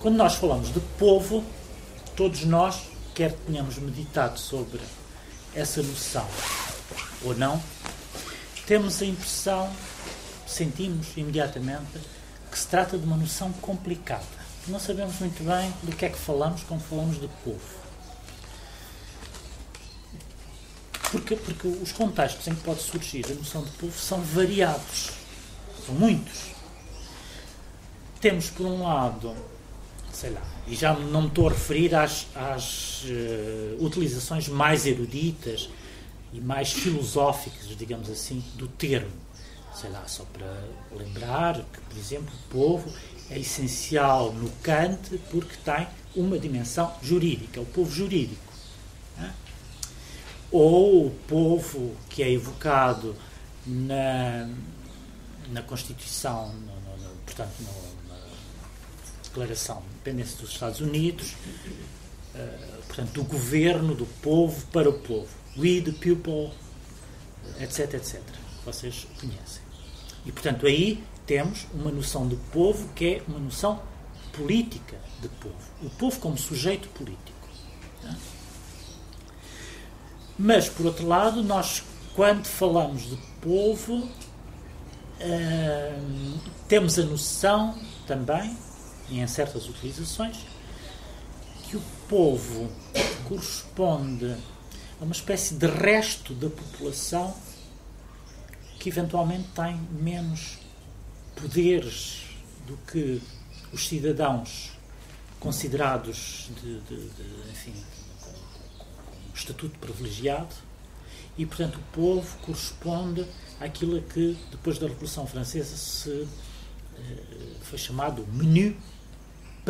Quando nós falamos de povo, todos nós, quer tenhamos meditado sobre essa noção ou não, temos a impressão, sentimos imediatamente, que se trata de uma noção complicada. Não sabemos muito bem do que é que falamos quando falamos de povo. Porque, porque os contextos em que pode surgir a noção de povo são variados, são muitos. Temos, por um lado, sei lá, e já não me estou a referir às, às uh, utilizações mais eruditas e mais filosóficas, digamos assim, do termo. Sei lá, só para lembrar que, por exemplo, o povo é essencial no Kant porque tem uma dimensão jurídica, o povo jurídico. Né? Ou o povo que é evocado na, na Constituição, no, no, no, portanto, na Declaração de Independência dos Estados Unidos, uh, portanto, do governo, do povo para o povo we the people, etc, etc. Vocês conhecem. E, portanto, aí temos uma noção de povo que é uma noção política de povo. O povo como sujeito político. Mas, por outro lado, nós, quando falamos de povo, hum, temos a noção também, em certas utilizações, que o povo corresponde a uma espécie de resto da população que eventualmente tem menos poderes do que os cidadãos considerados de, de, de enfim, com, estatuto privilegiado. E, portanto, o povo corresponde àquilo que, depois da Revolução Francesa, se eh, foi chamado menu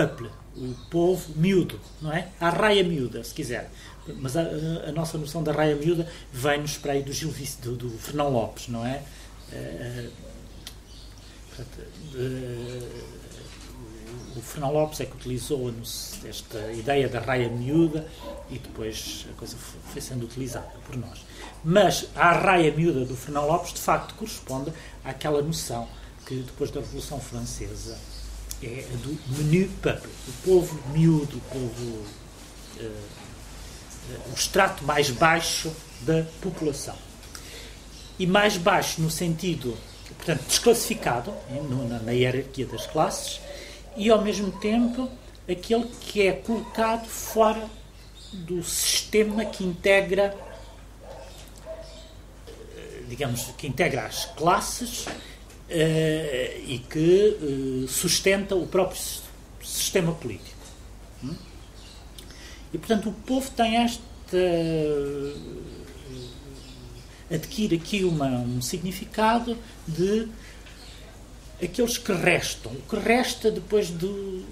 peuple, o povo miúdo, não é? A raia miúda, se quiser. Mas a, a, nossa noção da raia miúda vem-nos para aí do, Gil, do, do Fernão Lopes, não é? Uh, o Fernão Lopes é que utilizou esta ideia da raia miúda e depois a coisa foi sendo utilizada por nós. Mas a raia miúda do Fernão Lopes, de facto, corresponde àquela noção que depois da Revolução Francesa é a do menu peuple, o povo miúdo, o povo. Uh, o extrato mais baixo da população. E mais baixo no sentido, portanto, desclassificado na hierarquia das classes e, ao mesmo tempo, aquele que é colocado fora do sistema que integra, digamos, que integra as classes eh, e que eh, sustenta o próprio sistema político. Hum? E, portanto, o povo tem esta. adquire aqui uma, um significado de aqueles que restam. O que resta depois de,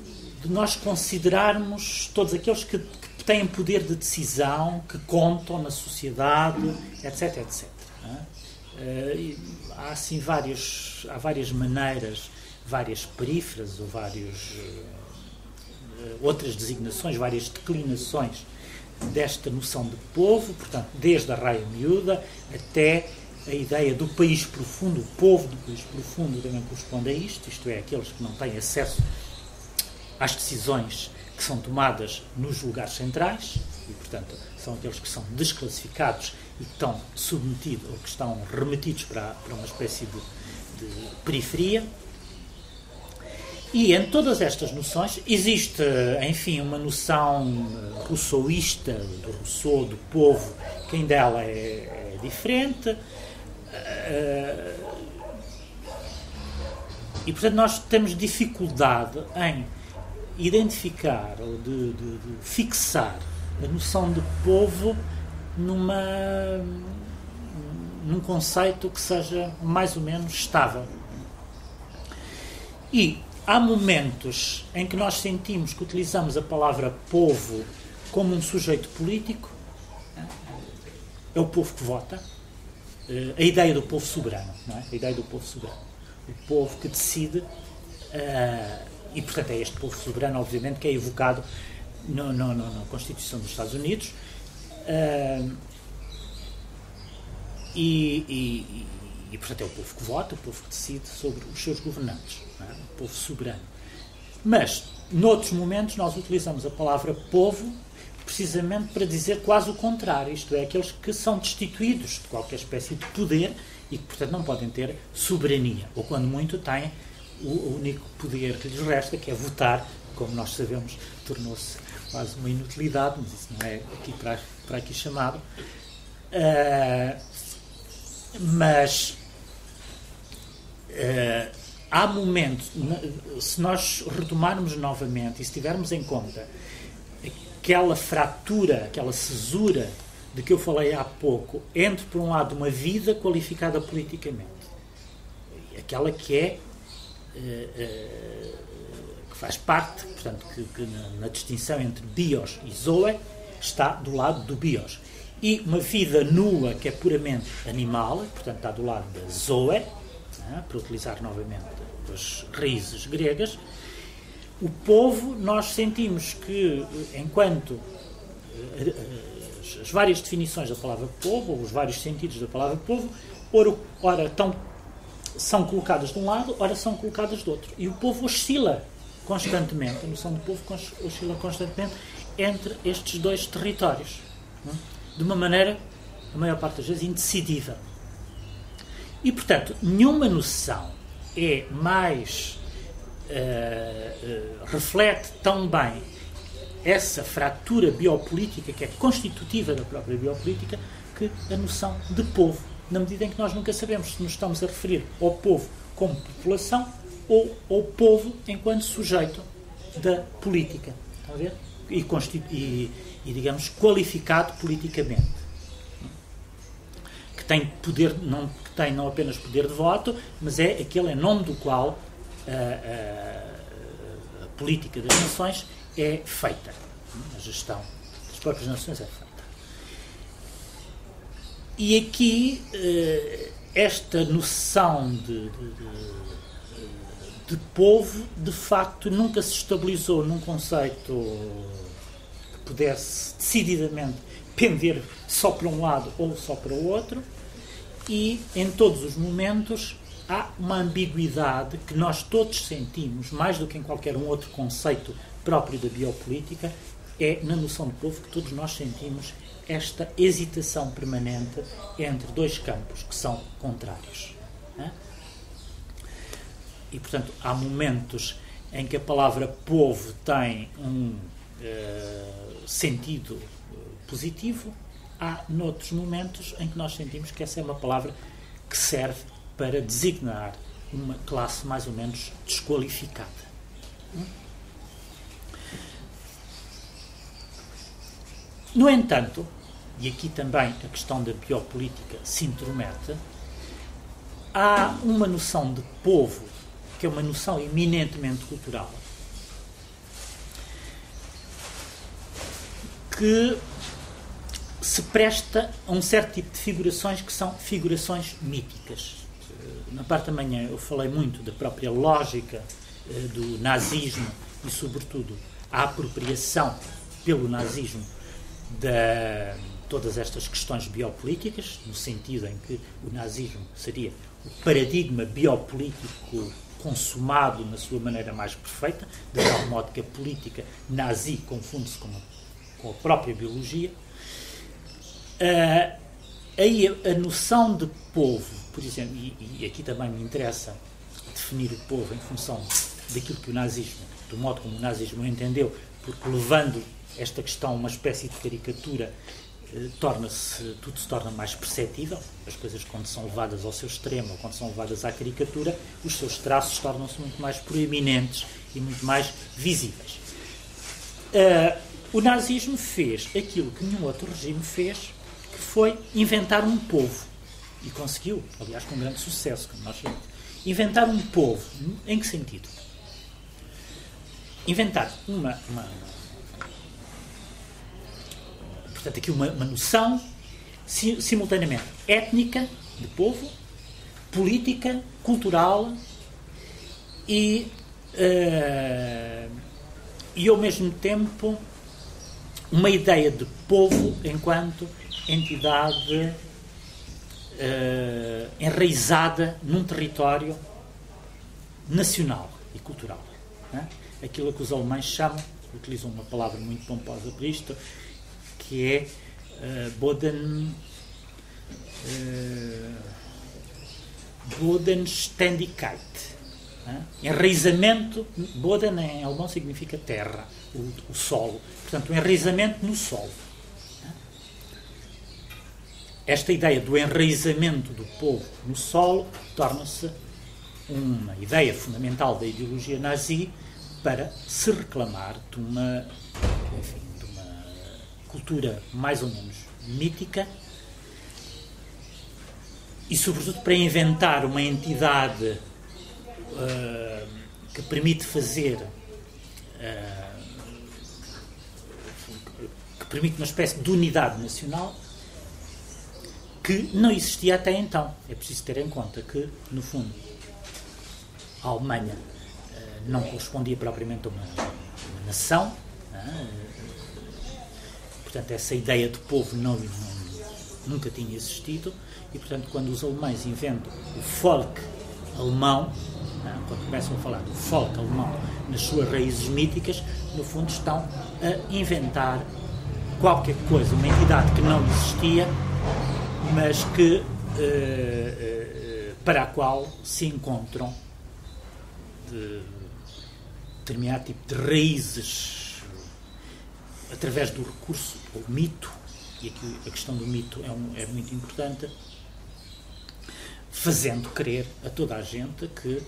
de nós considerarmos todos aqueles que, que, têm poder de decisão, que contam na sociedade, etc. etc. Uh, há assim vários, há várias maneiras, várias períferas ou vários. Eh, outras designações, várias declinações desta noção de povo, portanto, desde a raia miúda até a ideia do país profundo, o povo do país profundo também corresponde a isto, isto é, aqueles que não têm acesso às decisões que são tomadas nos lugares centrais, e, portanto, são aqueles que são desclassificados e estão submetidos ou que estão remetidos para, para uma espécie de, de periferia. E em todas estas noções existe, enfim, uma noção rousseauista, do Rousseau, do povo, que em dela é, é diferente. Eh, e, portanto, nós temos dificuldade em identificar ou de, de, de fixar a noção de povo numa, num conceito que seja mais ou menos estável. E há momentos em que nós sentimos que utilizamos a palavra povo como um sujeito político. É o povo que vota. Eh, a ideia do povo soberano, não é? A ideia do povo soberano. O povo que decide. Uh, e, portanto, é este povo soberano, obviamente, que é evocado no, no, no, na Constituição dos Estados Unidos. E, e, e, portanto, é o povo que vota, o povo que decide sobre os seus governantes, é? o povo soberano. Mas noutros momentos, nós utilizamos a palavra povo precisamente para dizer quase o contrário, isto é, aqueles que são destituídos de qualquer espécie de poder e que, portanto, não podem ter soberania, ou quando muito têm o único poder que lhes resta, que é votar, como nós sabemos, tornou-se quase uma inutilidade, mas isso não é aqui para, para aqui chamado. Uh, mas uh, há momentos, se nós retomarmos novamente e se tivermos em conta aquela fratura, aquela cesura de que eu falei há pouco, entre, por um lado, uma vida qualificada politicamente, aquela que é. Uh, que faz parte, portanto, que, que na, na, distinção entre bios e zoe, está do lado do bios. E uma vida nua, que é puramente animal, portanto, está do lado da zoe, né, para utilizar novamente as raízes gregas, o povo, nós sentimos que, enquanto eh, eh, as várias definições da palavra povo, ou os vários sentidos da palavra povo, ora, ora estão, são colocadas de um lado, ora são colocadas do outro. E o povo oscila constantemente, a noção do povo oscila constantemente entre estes dois territórios, é? de uma maneira, a maior parte das vezes, indecidível. E, portanto, nenhuma noção é mais uh, reflete tão bem essa fratura biopolítica que é constitutiva da própria biopolítica que a noção de povo, na medida em que nós nunca sabemos se nos estamos a referir ao povo como população ou ao povo enquanto sujeito da política. Está a ver? E, e, e, digamos, qualificado politicamente. Que tem poder, não, que tem não apenas poder de voto, mas é aquele em nome do qual a, a, a política das nações é feita. A gestão das próprias nações é feita. E aqui eh, esta noção de, de, de, de, povo, de facto, nunca se estabilizou num conceito que pudesse decididamente pender só para um lado ou só para o outro, e em todos os momentos há uma ambiguidade que nós todos sentimos, mais do que em qualquer um outro conceito próprio da biopolítica, é na noção de povo que todos nós sentimos esta hesitação permanente entre dois campos que são contrários. Né? E, portanto, há momentos em que a palavra povo tem um uh, sentido positivo, há noutros momentos em que nós sentimos que essa é uma palavra que serve para designar uma classe mais ou menos desqualificada. No entanto, e aqui também a questão da biopolítica se intromete, há uma noção de povo, que é uma noção eminentemente cultural, que se presta a um certo tipo de figurações que são figurações míticas. Na parte da manhã eu falei muito da própria lógica eh, do nazismo e, sobretudo, a apropriação pelo nazismo de todas estas questões biopolíticas, no sentido em que o nazismo seria o paradigma biopolítico consumado na sua maneira mais perfeita, de tal modo que a política nazi confunde-se com, com, a própria biologia. Uh, aí a, noção de povo por exemplo, e, e, aqui também me interessa definir o povo em função daquilo que o nazismo, do modo como o nazismo entendeu, porque levando esta questão uma espécie de caricatura, torna-se, tudo se torna mais perceptível. As coisas, quando são levadas ao seu extremo, quando são levadas à caricatura, os seus traços tornam-se muito mais proeminentes e muito mais visíveis. Uh, o nazismo fez aquilo que nenhum outro regime fez, que foi inventar um povo. E conseguiu, aliás, com grande sucesso, como nós sabemos. Inventar um povo. Em que sentido? Inventar uma. uma portanto, aqui uma, uma noção simultaneamente étnica de povo, política, cultural e, uh, e ao mesmo tempo uma ideia de povo enquanto entidade uh, enraizada num território nacional e cultural. Né? aquilo que os alemães chamam, utilizam uma palavra muito pomposa para isto, que é uh, Boden. Uh, Bodenständigkeit. Uh, enraizamento, Boden em alemão significa terra, o, o solo. Portanto, o enraizamento no solo. Esta ideia do enraizamento do povo no solo torna-se uma ideia fundamental da ideologia nazi para se reclamar de uma, enfim, cultura mais ou menos mítica e, sobretudo, para inventar uma entidade uh, que permite fazer. Uh, que permite uma espécie de unidade nacional que não existia até então. É preciso ter em conta que, no fundo, a Alemanha uh, não correspondia propriamente a uma, uma nação. Portanto, essa ideia de povo não, não, nunca tinha existido. E, portanto, quando os alemães inventam o folk alemão, uh, quando começam a falar do folk alemão nas suas raízes míticas, no fundo estão a inventar qualquer coisa, uma entidade que não existia mas que uh, uh, para a qual se encontram de determinado tipo de raízes através do recurso ao mito, e aqui a questão do mito é, um, é muito importante, fazendo crer a toda a gente que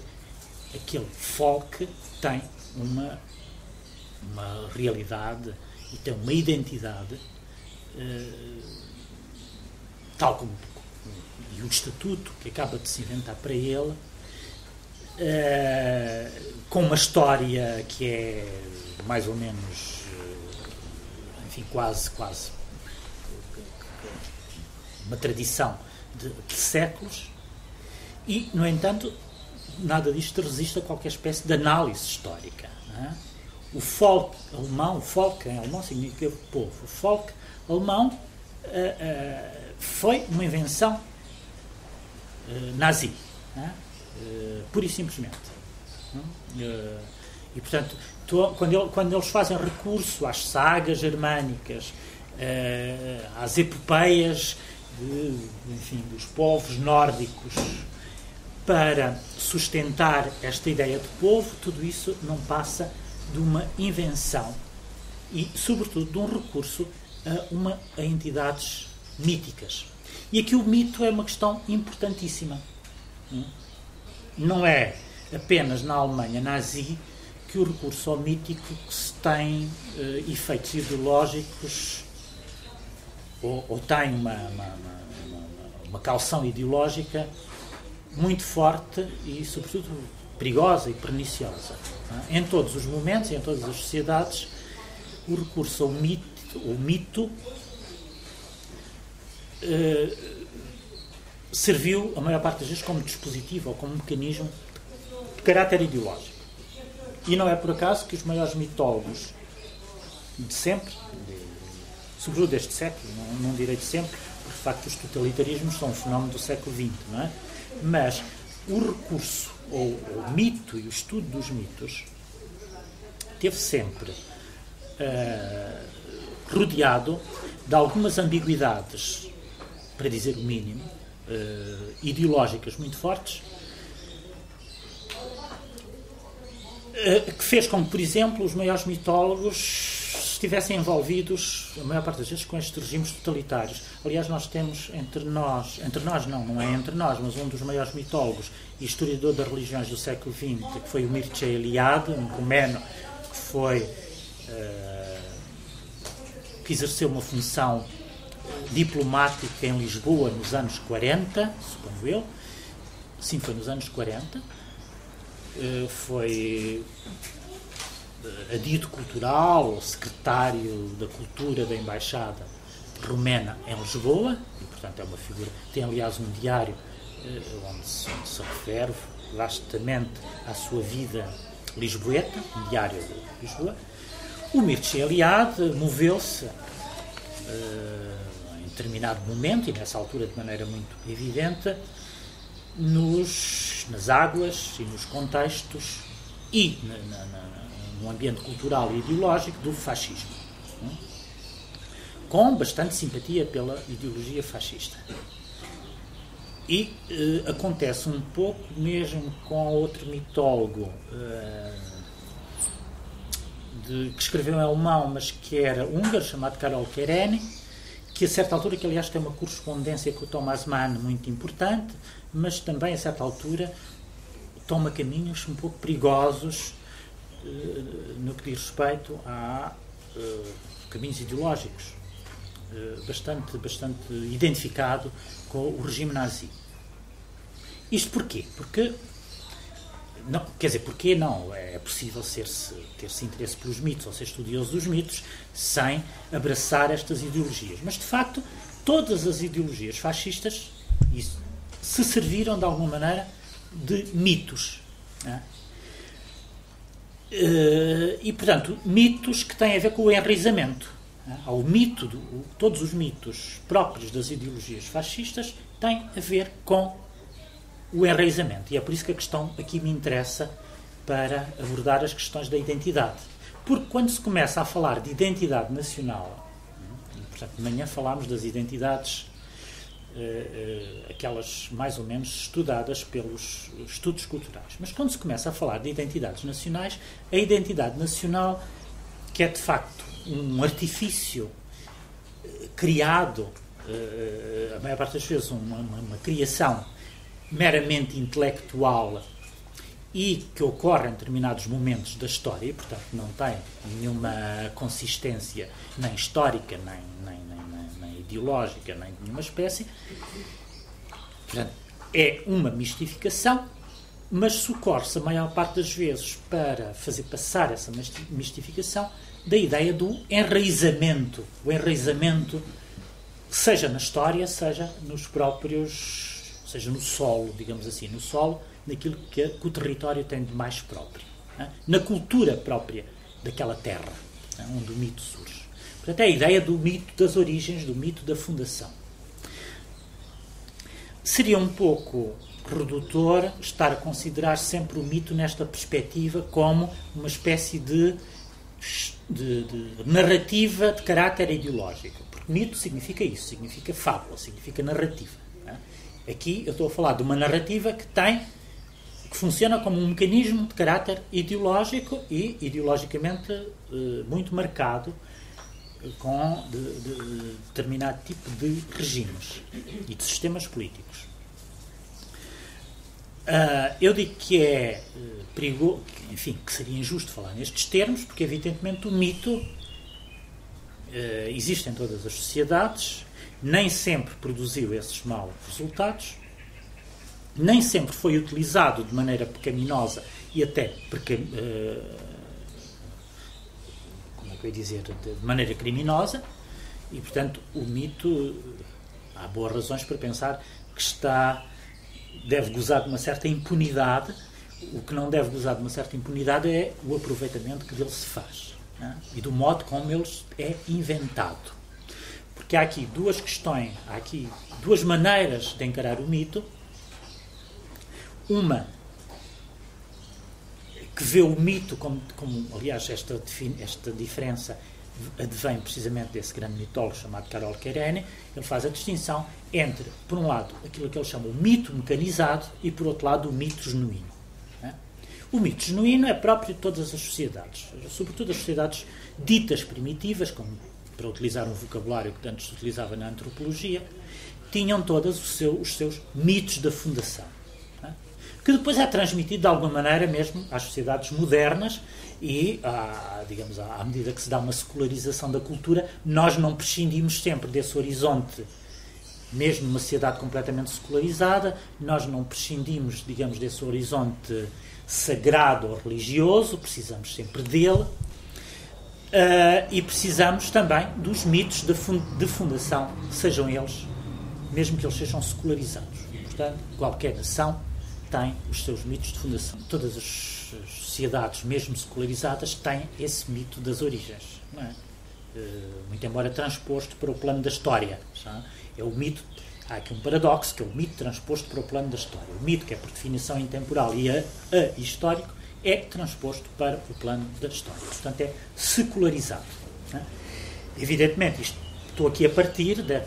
aquele folk tem uma, uma realidade e tem uma identidade. Uh, tal como e o estatuto que acaba de se inventar para ele, uh, com uma história que é mais ou menos, enfim, quase, quase uma tradição de, de séculos, e, no entanto, nada disto resiste a qualquer espécie de análise histórica. É? O folk alemão, o folk em alemão significa povo, o folk alemão uh, foi uma invenção uh, nazi, uh, pura e simplesmente. Uh, e, portanto, quando, ele, quando, eles fazem recurso às sagas germânicas, às epopeias de, enfim, dos povos nórdicos, para sustentar esta ideia de povo, tudo isso não passa de uma invenção e, sobretudo, de um recurso a, uma, a entidades míticas. E aqui o mito é uma questão importantíssima. Não é apenas na Alemanha nazi que o recurso ao mítico se tem uh, efeitos ideológicos ou, ou tem uma, uma, uma, uma, calção ideológica muito forte e, sobretudo, perigosa e perniciosa. É? Em todos os momentos, em todas as sociedades, o recurso ao mito, ao mito eh, serviu, a maior parte das vezes, como dispositivo ou como mecanismo de caráter ideológico. E não é por acaso que os maiores mitólogos de sempre, sobretudo deste século, não, não direi de sempre, porque de facto os totalitarismos são um fenómeno do século XX, não é? Mas o recurso, ou o mito e o estudo dos mitos, teve sempre uh, rodeado de algumas ambiguidades para dizer o mínimo, uh, ideológicas muito fortes, uh, que fez com que, por exemplo, os maiores mitólogos estivessem envolvidos, a maior parte das vezes, com estes regimes totalitários. Aliás, nós temos entre nós, entre nós não, não é entre nós, mas um dos maiores mitólogos e historiador das religiões do século XX, que foi o Mircea Eliade, um romeno que foi. Uh, que exerceu uma função diplomática em Lisboa nos anos 40, suponho eu. Sim, foi nos anos 40. Eh, foi eh, adito cultural, secretário da cultura da Embaixada Romena em Lisboa, e portanto é uma figura. Tem aliás um diário eh, onde se, onde se refere vastamente à sua vida lisboeta, um diário de Lisboa. O Mircea Eliade moveu-se determinado momento, e nessa altura de maneira muito evidente, nos, nas águas e nos contextos e na, na, num ambiente cultural e ideológico do fascismo. Com bastante simpatia pela ideologia fascista. E eh, acontece um pouco mesmo com outro mitólogo eh, de, que escreveu em alemão, mas que era húngaro, chamado Karol Kereni, que a certa altura, que aliás tem uma correspondência com o Thomas Mann muito importante, mas também a certa altura toma caminhos um pouco perigosos uh, no que diz respeito a uh, caminhos ideológicos, uh, bastante, bastante identificado com o regime nazi. Isto porquê? Porque não, quer dizer, porquê não? É possível ter-se ter -se interesse pelos mitos ou ser estudioso dos mitos sem abraçar estas ideologias. Mas, de facto, todas as ideologias fascistas isso, se serviram, de alguma maneira, de mitos. Né? E, portanto, mitos que têm a ver com o enraizamento. Né? O mito, do, todos os mitos próprios das ideologias fascistas têm a ver com o enraizamento. E é por isso que a questão aqui me interessa para abordar as questões da identidade. Porque quando se começa a falar de identidade nacional, e, portanto, de manhã falámos das identidades, eh, eh, aquelas mais ou menos estudadas pelos estudos culturais. Mas quando se começa a falar de identidades nacionais, a identidade nacional, que é de facto um artifício eh, criado, a maior parte das vezes uma, uma, uma criação meramente intelectual e que ocorre em determinados momentos da história, e, portanto não tem nenhuma consistência nem histórica, nem nem de nenhuma espécie. Portanto, é uma mistificação, mas socorre-se a maior parte das vezes para fazer passar essa mistificação da ideia do enraizamento. O enraizamento, seja na história, seja nos próprios seja no solo, digamos assim, no solo, naquilo que, que o território tem de mais próprio, né? na cultura própria daquela terra né? onde o mito surge. Portanto, é a ideia do mito das origens, do mito da fundação. Seria um pouco redutor estar a considerar sempre o mito nesta perspectiva como uma espécie de, de, de narrativa de caráter ideológico. Porque mito significa isso, significa fábula, significa narrativa. Aqui eu estou a falar de uma narrativa que tem que funciona como um mecanismo de caráter ideológico e ideologicamente eh, muito marcado com de, de, determinado tipo de regimes e de sistemas políticos. Uh, eu digo que é uh, perigoso, enfim, que seria injusto falar nestes termos, porque evidentemente o mito uh, existe em todas as sociedades, nem sempre produziu esses maus resultados, nem sempre foi utilizado de maneira pecaminosa e até porque, uh, como é que eu ia dizer, de, maneira criminosa, e portanto o mito há boas razões para pensar que está deve gozar de uma certa impunidade. O que não deve gozar de uma certa impunidade é o aproveitamento que dele se faz né? e do modo como ele é inventado que há aqui duas questões, há aqui duas maneiras de encarar o mito. Uma que vê o mito como, como aliás, esta, esta diferença advém precisamente desse grande mitólogo chamado Carol Kerene, ele faz a distinção entre, por um lado, aquilo que ele chama o mito mecanizado e, por outro lado, o mito genuíno. Né? O mito genuíno é próprio de todas as sociedades, sobretudo as sociedades ditas primitivas, como para utilizar um vocabulário que antes se utilizava na antropologia, tinham todas os seus mitos da fundação. Que depois é transmitido de alguma maneira mesmo às sociedades modernas e, à, digamos, à medida que se dá uma secularização da cultura, nós não prescindimos sempre desse horizonte mesmo numa sociedade completamente secularizada, nós não prescindimos, digamos, desse horizonte sagrado ou religioso, precisamos sempre dele, Uh, e precisamos também dos mitos de, fund de, fundação, sejam eles, mesmo que eles sejam secularizados. Portanto, qualquer nação tem os seus mitos de fundação. Todas as sociedades, mesmo secularizadas, têm esse mito das origens. É? Uh, muito embora transposto para o plano da história. É o mito. Há aqui um paradoxo, que é o mito transposto para o plano da história. O mito, que é por definição intemporal e a, a histórico, é transposto para o plano da história. Portanto, é secularizado. É? Evidentemente, isto, estou aqui a partir da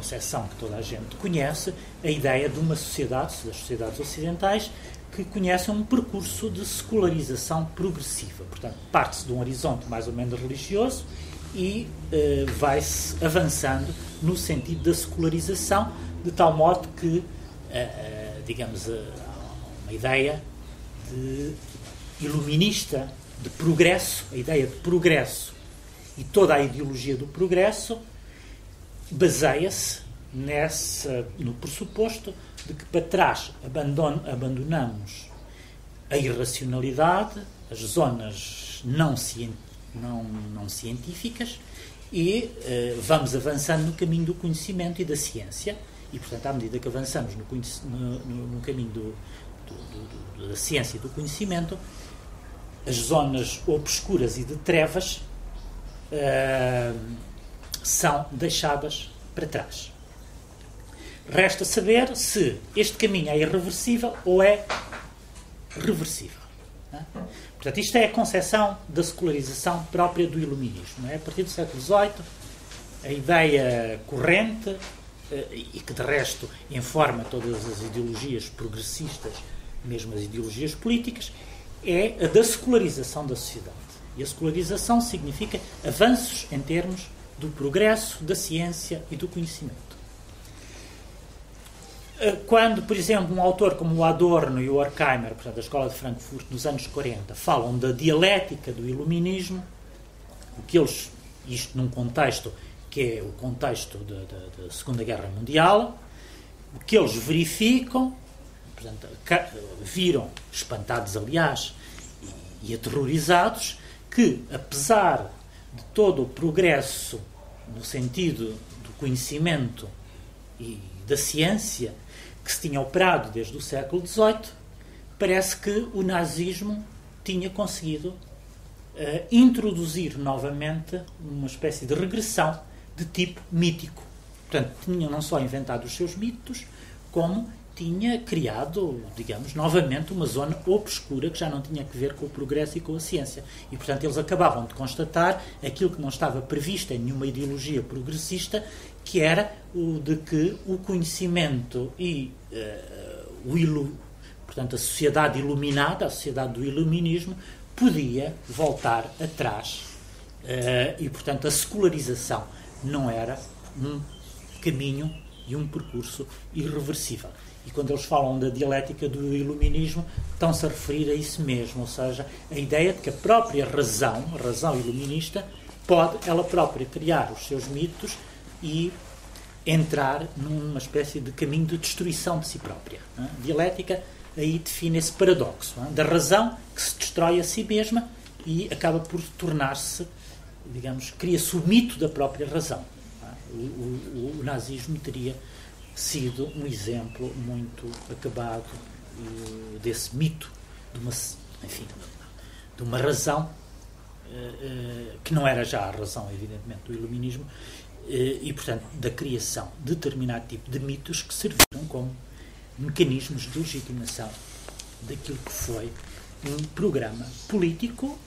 concepção que toda a gente conhece, a ideia de uma sociedade, das sociedades ocidentais, que conhecem um percurso de secularização progressiva. Portanto, parte-se de um horizonte mais ou menos religioso e eh, vai-se avançando no sentido da secularização, de tal modo que, eh, eh, digamos, uma ideia de iluminista, de progresso, a ideia de progresso e toda a ideologia do progresso baseia-se nessa, no pressuposto de que para trás abandonamos a irracionalidade, as zonas não, não, não científicas e eh, vamos avançando no caminho do conhecimento e da ciência. E, portanto, à medida que avançamos no, no, no caminho do, do, do, da ciência e do conhecimento, as zonas obscuras e de trevas eh, são deixadas para trás. Resta saber se este caminho é irreversível ou é reversível. É? Portanto, isto é a concepção da secularização própria do iluminismo. É? A partir do século XVIII, a ideia corrente, eh, e que de resto informa todas as ideologias progressistas, mesmo as ideologias políticas, é a da secularização da sociedade. E a secularização significa avanços em termos do progresso, da ciência e do conhecimento. Eh, quando, por exemplo, um autor como o Adorno e o Horkheimer, portanto, da Escola de Frankfurt, nos anos 40, falam da dialética do iluminismo, o que eles, isto num contexto que é o contexto da, da, da Segunda Guerra Mundial, o que eles verificam, portanto, viram, espantados aliás, e, e aterrorizados, que apesar de todo o progresso no sentido do conhecimento e da ciência que se tinha operado desde o século XVIII, parece que o nazismo tinha conseguido uh, introduzir novamente uma espécie de regressão de tipo mítico. Portanto, tinha não só inventado os seus mitos, como tinha criado, digamos, novamente uma zona obscura que já não tinha que ver com o progresso e com a ciência. E, portanto, eles acabavam de constatar aquilo que não estava previsto em nenhuma ideologia progressista, que era o de que o conhecimento e uh, o ilu, portanto, a sociedade iluminada, a sociedade do iluminismo, podia voltar atrás. Uh, e, portanto, a secularização não era um caminho e um percurso irreversível. E quando eles falam da dialética do iluminismo, estão-se a referir a isso mesmo, ou seja, a ideia de que a própria razão, a razão iluminista, pode ela própria criar os seus mitos e entrar numa espécie de caminho de destruição de si própria. É? Dialética aí define esse paradoxo é? da razão que se destrói a si mesma e acaba por tornar-se, digamos, cria-se o mito da própria razão. É? O, o, o nazismo teria sido um exemplo muito acabado uh, desse mito, de uma, enfim, de uma razão uh, uh, que não era já a razão, evidentemente, do iluminismo, e, portanto, da criação de determinado tipo de mitos que serviram como mecanismos de legitimação daquilo que foi um programa político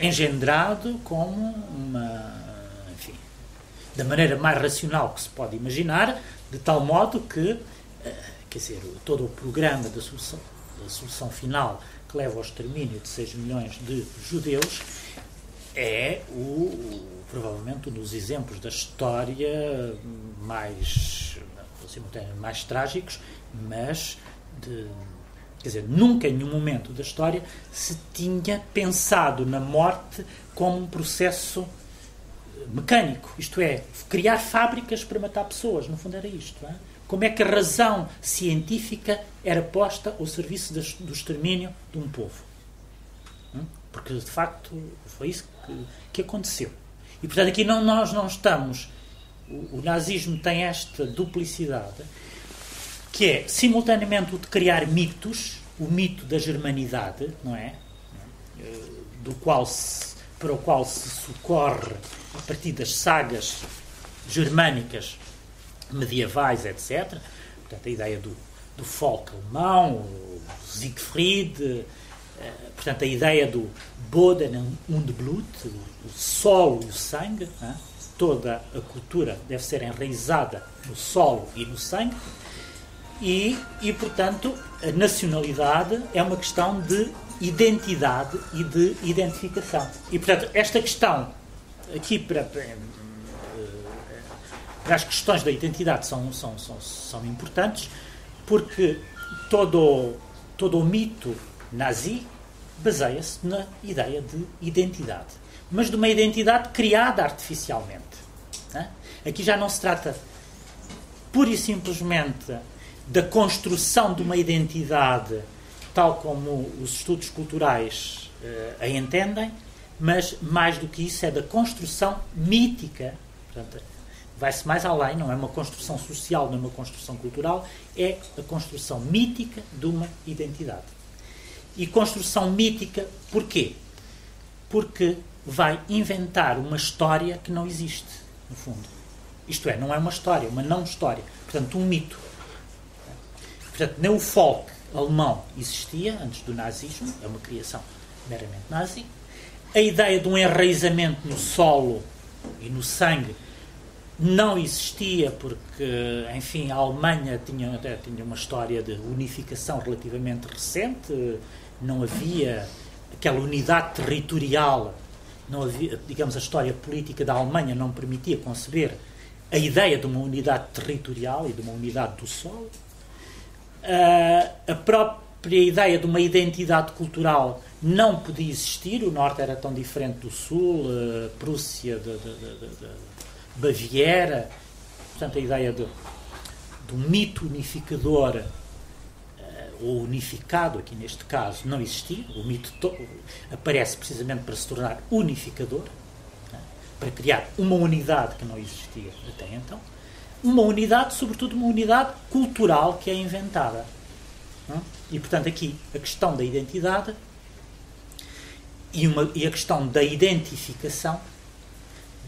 engendrado como uma da maneira mais racional que se pode imaginar, de tal modo que, eh, quer dizer, todo o programa da solução, da solução final que leva ao extermínio de 6 milhões de judeus é o, provavelmente um dos exemplos da história mais, mais trágicos, mas de, quer dizer, nunca em nenhum momento da história se tinha pensado na morte como um processo mecânico, isto é, criar fábricas para matar pessoas, no fundo era isto. É? Como é que a razão científica era posta ao serviço do extermínio de um povo? Hum? Porque, de facto, foi isso que, que aconteceu. E, portanto, aqui não, nós não estamos. O, o nazismo tem esta duplicidade, que é, simultaneamente, o de criar mitos, o mito da germanidade, não é? Eh, do qual se, para o qual se socorre a partir das sagas germânicas medievais, etc. Portanto, a ideia do, do folk alemão, Siegfried, portanto, a ideia do Boden und Blut, o solo e o sangue, toda a cultura deve ser enraizada no solo e no sangue, e, e, portanto, a nacionalidade é uma questão de identidade e de identificação. E, portanto, esta questão, aqui para, para, para as questões da identidade, são, são, são, são importantes, porque todo, todo o mito nazi baseia-se na ideia de identidade. Mas de uma identidade criada artificialmente. Né? Aqui já não se trata pura e simplesmente da construção de uma identidade tal como os estudos culturais uh, a entendem, mas mais do que isso é da construção mítica. vai-se mais além, não é uma construção social, não é uma construção cultural, é a construção mítica de uma identidade. E construção mítica, porquê? Porque vai inventar uma história que não existe, no fundo. Isto é, não é uma história, uma não história. Portanto, um mito. Portanto, nem o folk alemão existia antes do nazismo, é uma criação meramente nazi. A ideia de um enraizamento no solo e no sangue não existia porque, enfim, a Alemanha tinha, tinha uma história de unificação relativamente recente, não havia aquela unidade territorial, não havia, digamos, a história política da Alemanha não permitia conceber a ideia de uma unidade territorial e de uma unidade do solo. Uh, a própria ideia de uma identidade cultural não podia existir, o Norte era tão diferente do Sul, uh, Prússia, de, de, de, Baviera, portanto a ideia de, do mito unificador uh, ou unificado, aqui neste caso, não existia, o mito aparece precisamente para se tornar unificador, né? para criar uma unidade que não existia até então uma unidade, sobretudo uma unidade cultural que é inventada. Não? E, portanto, aqui a questão da identidade e, uma, e a questão da identificação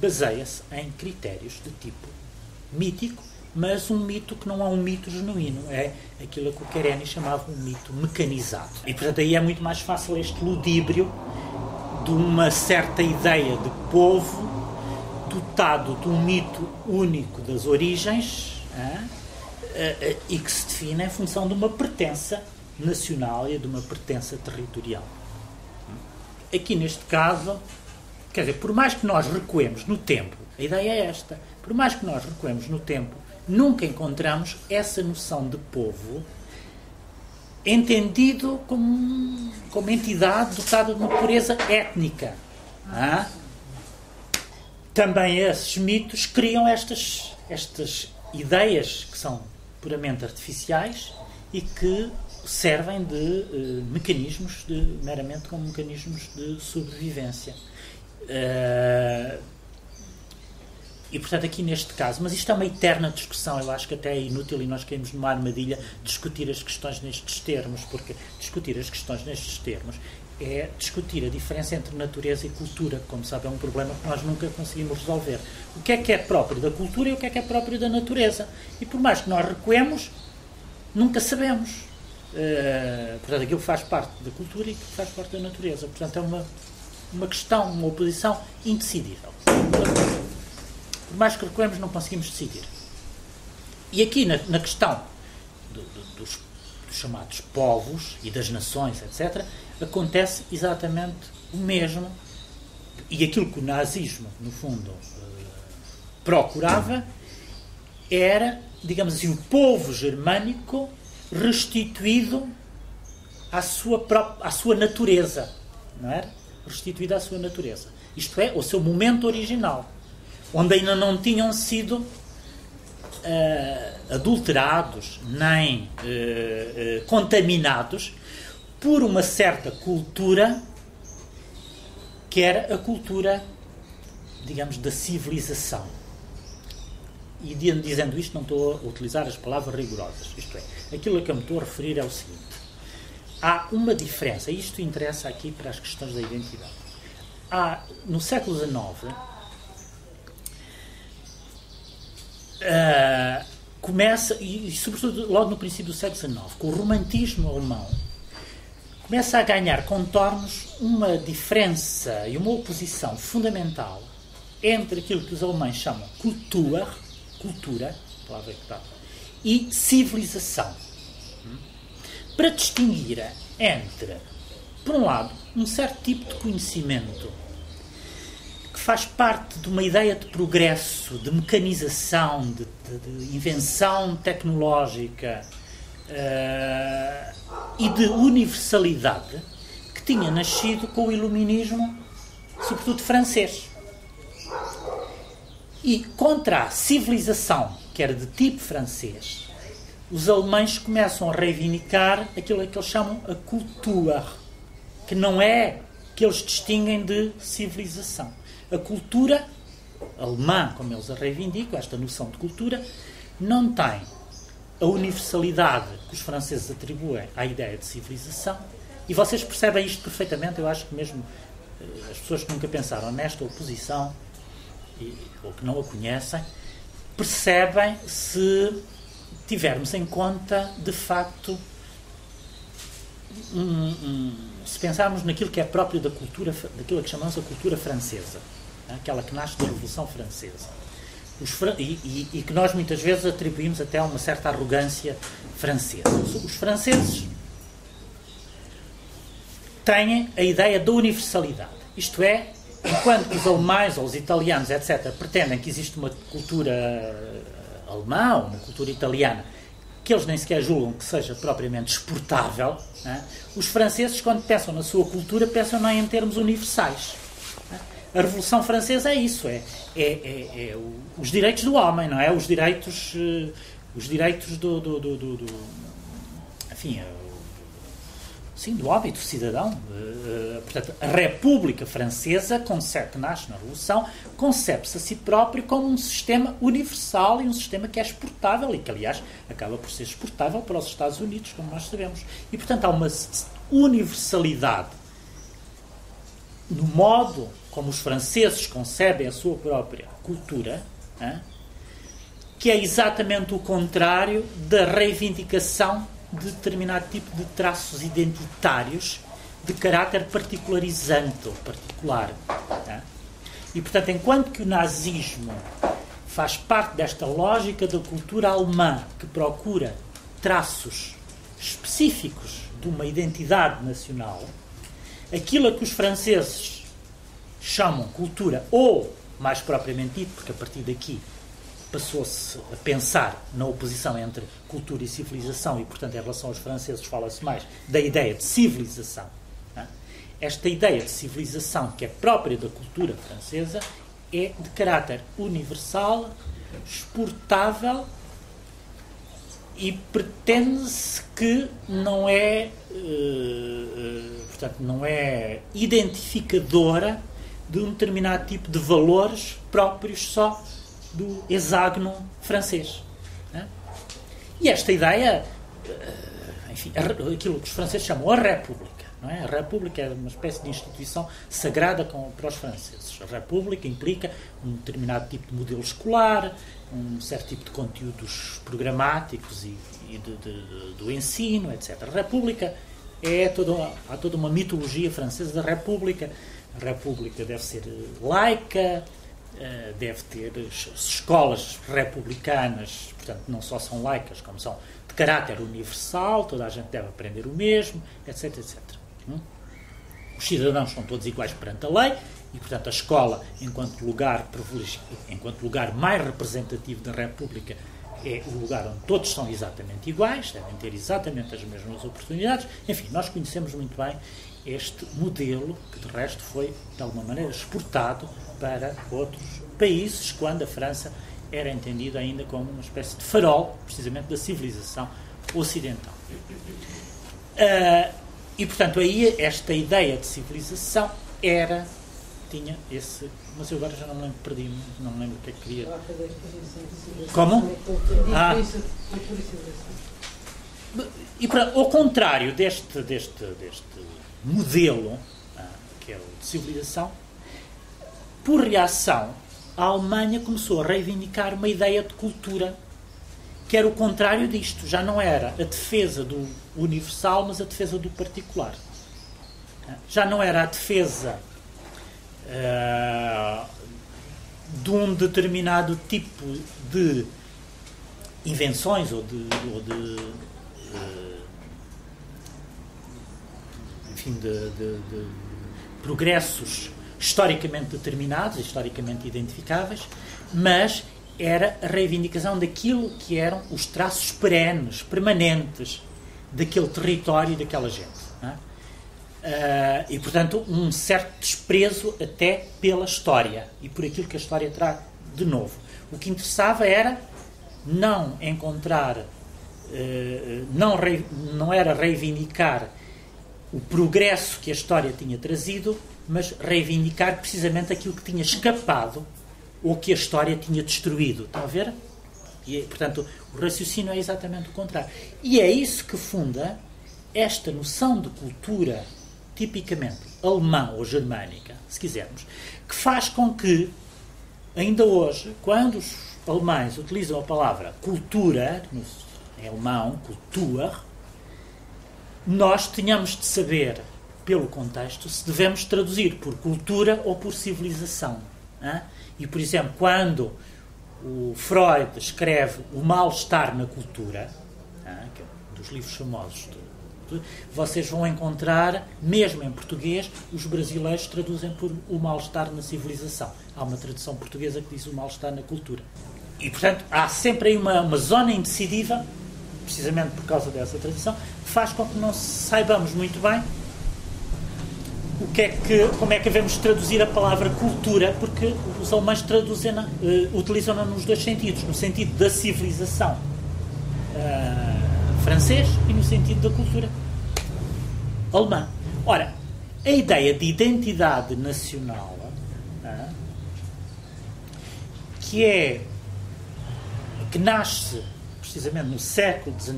baseia-se em critérios de tipo mítico, mas um mito que não é um mito genuíno, é aquilo que o Quereni chamava um mito mecanizado. E, portanto, aí é muito mais fácil este ludíbrio de uma certa ideia de povo dotado de um mito único das origens e que se define em função de uma pertença nacional e de uma pertença territorial. Aqui neste caso, quer dizer, por mais que nós recuemos no tempo, a ideia é esta, por mais que nós recuemos no tempo, nunca encontramos essa noção de povo entendido como, como entidade dotada de uma pureza étnica. Ah? também esses mitos criam estas, estas ideias que são puramente artificiais e que servem de uh, mecanismos, de, meramente como mecanismos de sobrevivência. Uh, e, portanto, aqui neste caso, mas isto é uma eterna discussão, eu acho que até é inútil e nós caímos numa armadilha discutir as questões nestes termos, porque discutir as questões nestes termos é discutir a diferença entre natureza e cultura. Como sabe, é um problema que nós nunca conseguimos resolver. O que é que é próprio da cultura e o que é que é próprio da natureza. E por mais que nós recuemos, nunca sabemos. Uh, portanto, aquilo faz parte da cultura e faz parte da natureza. Portanto, é uma, uma questão, uma oposição indecidível. Por mais que recuemos, não conseguimos decidir. E aqui, na, na questão do, do, dos, dos chamados povos e das nações, etc., acontece exatamente o mesmo. E aquilo que o nazismo, no fundo, eh, procurava era, digamos assim, o povo germânico restituído à sua, própria, à sua natureza. Não era? Restituído à sua natureza. Isto é, ao seu momento original, onde ainda não tinham sido uh, adulterados nem uh, uh, contaminados por uma certa cultura que era a cultura, digamos, da civilização. E dizendo isto, não estou a utilizar as palavras rigorosas. Isto é, aquilo a que eu me estou a referir é o seguinte: há uma diferença, isto interessa aqui para as questões da identidade. Há, no século XIX, uh, começa, e, e sobretudo logo no princípio do século XIX, com o romantismo alemão começa a ganhar contornos uma diferença e uma oposição fundamental entre aquilo que os alemães chamam cultura, cultura, palavra que dá, e civilização. Para distinguir entre, por um lado, um certo tipo de conhecimento que faz parte de uma ideia de progresso, de mecanização, de, de, de invenção tecnológica uh, e de universalidade que tinha nascido com o iluminismo, sobretudo francês. E contra a civilização, que era de tipo francês, os alemães começam a reivindicar aquilo que eles chamam a cultura, que não é que eles distinguem de civilização. A cultura alemã, como eles a reivindicam, esta noção de cultura, não tem a universalidade que os franceses atribuem à ideia de civilização. E vocês percebem isto perfeitamente, eu acho que mesmo eh, as pessoas que nunca pensaram nesta oposição ou que não a conhecem, percebem se tivermos em conta, de facto, um, um, se pensarmos naquilo que é próprio da cultura, daquilo que chamamos a cultura francesa, né, aquela que nasce da Revolução Francesa. E, e, e, que nós muitas vezes atribuímos até a uma certa arrogância francesa. Os franceses têm a ideia da universalidade, isto é, enquanto os alemães ou os italianos, etc., pretendem que existe uma cultura eh, alemã uma cultura italiana que eles nem sequer julgam que seja propriamente exportável, né? os franceses, quando pensam na sua cultura, pensam não em termos universais. Né? A Revolução Francesa é isso, é, é, é, é os direitos do homem, não é? Os direitos, eh, os direitos do, do, do, do enfim, sim, do hábito cidadão. Uh, portanto, a República Francesa, concebe, que nasce na Revolução, concebe-se a si próprio como um sistema universal e um sistema que é exportável e que, aliás, acaba por ser exportável para os Estados Unidos, como nós sabemos. E, portanto, há uma universalidade no modo como os franceses concebem a sua própria cultura, que é exatamente o contrário da reivindicação determinado tipo de traços identitários de caráter particularizante ou particular. Tá? E, portanto, enquanto que o nazismo faz parte desta lógica da cultura alemã que procura traços específicos de uma identidade nacional, aquilo a que os franceses chamam cultura, ou, mais propriamente dito, porque a partir daqui passou-se a pensar na oposição entre cultura e civilização, e, portanto, em relação aos franceses, fala-se mais da ideia de civilização. É? Esta ideia de civilização, que é própria da cultura francesa, é de caráter universal, exportável e pretende-se que não é, uh, portanto, não é identificadora de um determinado tipo de valores próprios só do hexágono francês. Né? E esta ideia, eh, enfim, aquilo que os franceses chamam a República. Não é? A República é uma espécie de instituição sagrada com, para os franceses. A República implica um determinado tipo de modelo escolar, um certo tipo de conteúdos programáticos e, e de, de, de, do ensino, etc. A República é toda, há toda uma mitologia francesa da República. A República deve ser laica, deve ter escolas republicanas, portanto, não só são laicas, como são de caráter universal, toda a gente deve aprender o mesmo, etc, etc. Hum? Os cidadãos são todos iguais perante a lei e, portanto, a escola, enquanto lugar, enquanto lugar mais representativo da República, é o lugar onde todos são exatamente iguais, devem ter exatamente as mesmas oportunidades. Enfim, nós conhecemos muito bem este modelo, que de resto foi, de alguma maneira, exportado para outros países, quando a França era entendida ainda como uma espécie de farol, precisamente, da civilização ocidental. Uh, e, portanto, aí esta ideia de civilização era, tinha esse. Mas eu agora já não me lembro, perdi não me lembro o que é que queria. Como? Ah. E para, ao contrário deste, deste, deste modelo, ah, que é o de civilização, por reação, a Alemanha começou a reivindicar uma ideia de cultura que era o contrário disto. Já não era a defesa do universal, mas a defesa do particular. Já não era a defesa uh, de um determinado tipo de invenções ou de, ou de uh, enfim, de, de, de, progressos historicamente determinados, historicamente identificáveis, mas era a reivindicação daquilo que eram os traços perenes, permanentes daquele território e daquela gente. Uh, e, portanto, um certo desprezo até pela história e por aquilo que a história traz de novo. O que interessava era não encontrar, uh, não, rei, não era reivindicar o progresso que a história tinha trazido, mas reivindicar precisamente aquilo que tinha escapado ou que a história tinha destruído. Está a ver? E, portanto, o raciocínio é exatamente o contrário. E é isso que funda esta noção de cultura tipicamente alemã ou germânica, se quisermos, que faz com que, ainda hoje, quando os alemães utilizam a palavra cultura, em alemão, Kultur, nós tenhamos de saber, pelo contexto, se devemos traduzir por cultura ou por civilização. E, por exemplo, quando o Freud escreve O Mal-Estar na Cultura, que é um dos livros famosos vocês vão encontrar, mesmo em português, os brasileiros traduzem por o mal-estar na civilização. Há uma tradução portuguesa que diz o mal-estar na cultura. E, portanto, há sempre aí uma, uma zona indecisiva, precisamente por causa dessa tradução, que faz com que não saibamos muito bem o que é que, como é que devemos traduzir a palavra cultura, porque os alemães traduzem uh, utilizam-na nos dois sentidos, no sentido da civilização. Uh, francês e no sentido da cultura alemã. Ora, a ideia de identidade nacional, que é que nasce precisamente no século XIX,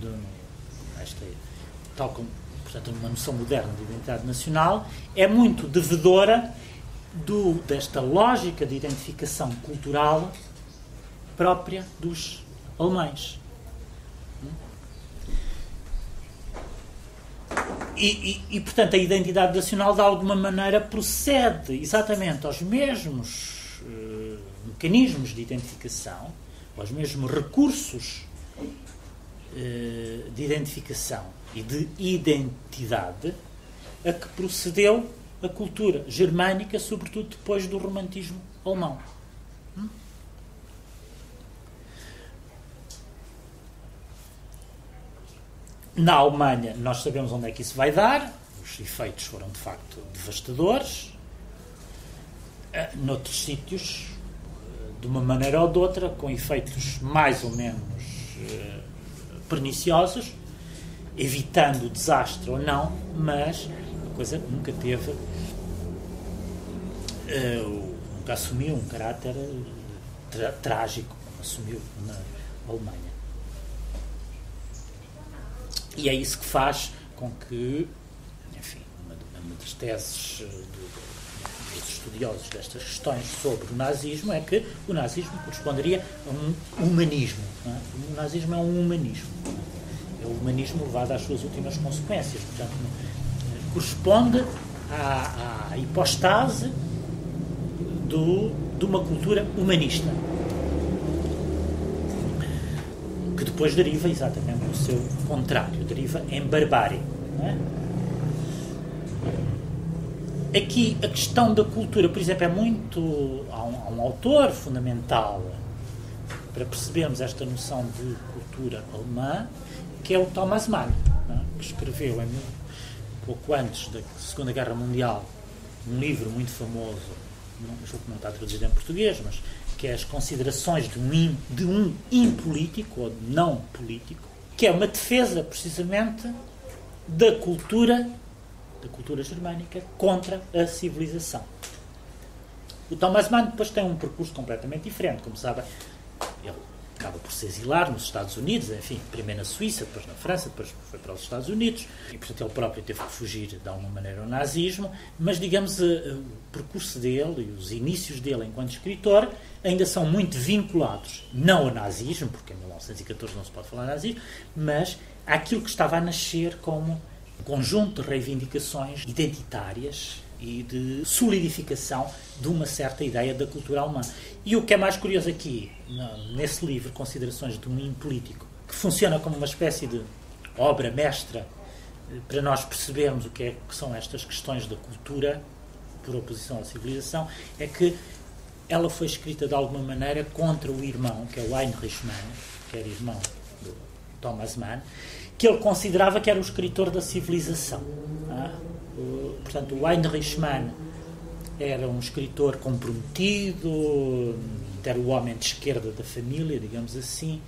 de, tal como portanto, uma noção moderna de identidade nacional, é muito devedora do, desta lógica de identificação cultural própria dos alemães. E, e, e, portanto, a identidade nacional, de alguma maneira, procede exatamente aos mesmos uh, mecanismos de identificação, aos mesmos recursos uh, de identificação e de identidade a que procedeu a cultura germânica, sobretudo depois do romantismo alemão. Na Alemanha, nós sabemos onde é que isso vai dar, os efeitos foram de facto devastadores. Eh, noutros sítios, eh, de uma maneira ou de outra, com efeitos mais ou menos eh, perniciosos, evitando o desastre ou não, mas a coisa nunca teve, nunca assumiu um caráter trágico como assumiu na Alemanha. E é isso que faz com que, enfim, uma, uma das teses eh, do, dos estudiosos destas questões sobre o nazismo é que o nazismo corresponderia a um humanismo. É? O nazismo é um humanismo. É o humanismo levado às suas últimas consequências. Portanto, corresponde à, à hipostase do, de uma cultura humanista que depois deriva exatamente no seu contrário, deriva em barbárie. É? Aqui a questão da cultura, por exemplo, é muito. Há um, há um autor fundamental para percebermos esta noção de cultura alemã, que é o Thomas Mann, é? que escreveu em, pouco antes da Segunda Guerra Mundial um livro muito famoso, não, que não está traduzido em português, mas que é as considerações de um, de um impolítico ou não político, que é uma defesa precisamente da cultura, da cultura germânica contra a civilização. O Thomas Mann depois tem um percurso completamente diferente, como sabem, ele acaba por se exilar nos Estados Unidos, enfim, primeiro na Suíça, depois na França, depois foi para os Estados Unidos, e portanto ele próprio teve que fugir de alguma maneira ao nazismo, mas digamos eh, eh, o percurso dele e os inícios dele enquanto escritor ainda são muito vinculados, não ao nazismo, porque em 1914 não se pode falar nazismo, mas àquilo que estava a nascer como conjunto de reivindicações identitárias e de solidificação de uma certa ideia da cultura alemã. E o que é mais curioso aqui, nesse livro, Considerações de Domínio Político, que funciona como uma espécie de obra mestra eh, para nós percebermos o que, é, que são estas questões da cultura por oposição à civilização, é que ela foi escrita de alguma maneira contra o irmão, que é o Heinrich Mann, que era irmão do Thomas Mann, que ele considerava que era o escritor da civilização. Ah? portanto, o Heinrich Mann era um escritor comprometido, era o homem de esquerda da família, digamos assim.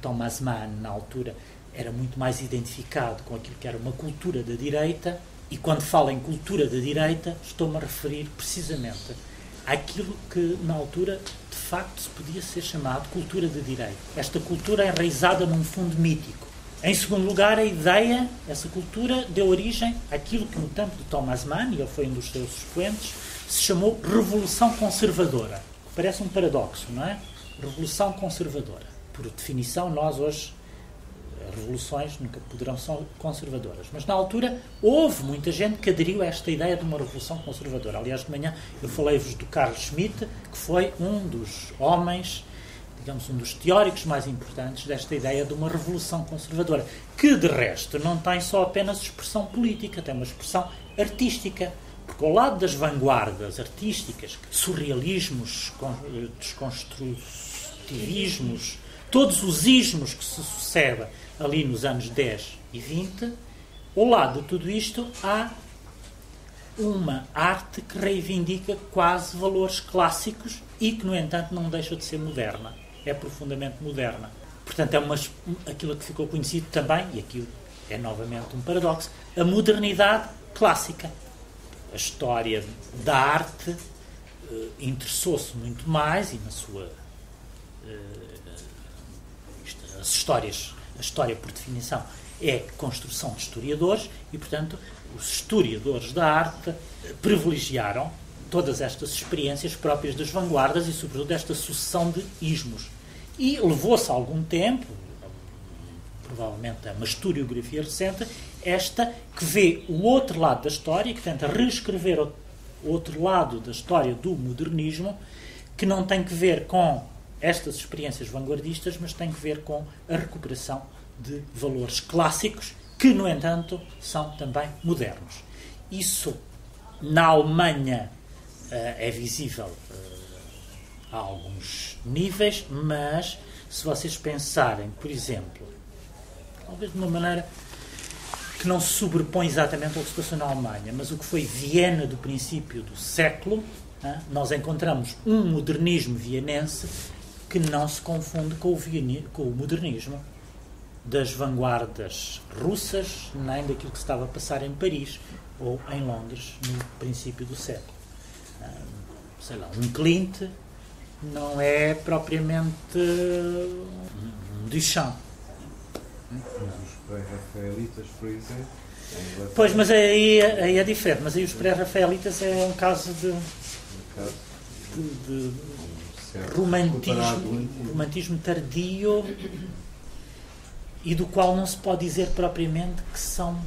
Thomas Mann, na altura, era muito mais identificado com aquilo que era uma cultura da direita, e quando falo em cultura da direita, estou-me a referir precisamente àquilo que, na altura, de facto se podia ser chamado cultura da direita. Esta cultura é enraizada num fundo mítico. Em segundo lugar, a ideia, essa cultura, deu origem àquilo que no tempo de Thomas Mann, e ele foi um dos seus expoentes, se chamou Revolução Conservadora. Parece um paradoxo, não é? Revolução Conservadora. Por definição, nós hoje revoluções nunca poderão ser conservadoras. Mas na altura houve muita gente que aderiu a esta ideia de uma revolução conservadora. Aliás, de manhã eu falei-vos do Carl Schmitt, que foi um dos homens, digamos, um dos teóricos mais importantes desta ideia de uma revolução conservadora, que de resto não tem só apenas expressão política, tem uma expressão artística. Porque ao lado das vanguardas artísticas, surrealismos, desconstrutivismos, todos os ismos que se sucedem ali nos anos 10 e 20, ao lado de tudo isto há uma arte que reivindica quase valores clássicos e que, no entanto, não deixa de ser moderna. É profundamente moderna. Portanto, é uma, aquilo que ficou conhecido também, e aqui é novamente um paradoxo, a modernidade clássica. A história da arte uh, interessou-se muito mais, e na sua. Uh, as histórias a história, por definição, é construção de historiadores e, portanto, os historiadores da arte privilegiaram todas estas experiências próprias das vanguardas e, sobretudo, desta sucessão de ismos. E levou-se algum tempo, provavelmente é uma historiografia recente, esta que vê o outro lado da história, que tenta reescrever o outro lado da história do modernismo, que não tem que ver com estas experiências vanguardistas, mas tem que ver com a recuperação de valores clássicos que, no entanto, são também modernos. Isso na Alemanha é visível uh, a alguns níveis, mas se vocês pensarem, por exemplo, talvez de uma maneira que não se sobrepõe exatamente ao que se passou na Alemanha, mas o que foi Viena do princípio do século, uh, nós encontramos um modernismo vienense que não se confunde com o, modernismo das vanguardas russas, nem daquilo que estava a passar em Paris ou em Londres no princípio do século. Sei lá, um Clint não é propriamente um Duchamp. Os pré-rafaelitas, por exemplo. Pois, mas aí, aí é diferente. Mas aí os pré-rafaelitas é um caso de, de, de romantismo, romantismo tardio e do qual não se pode dizer propriamente que são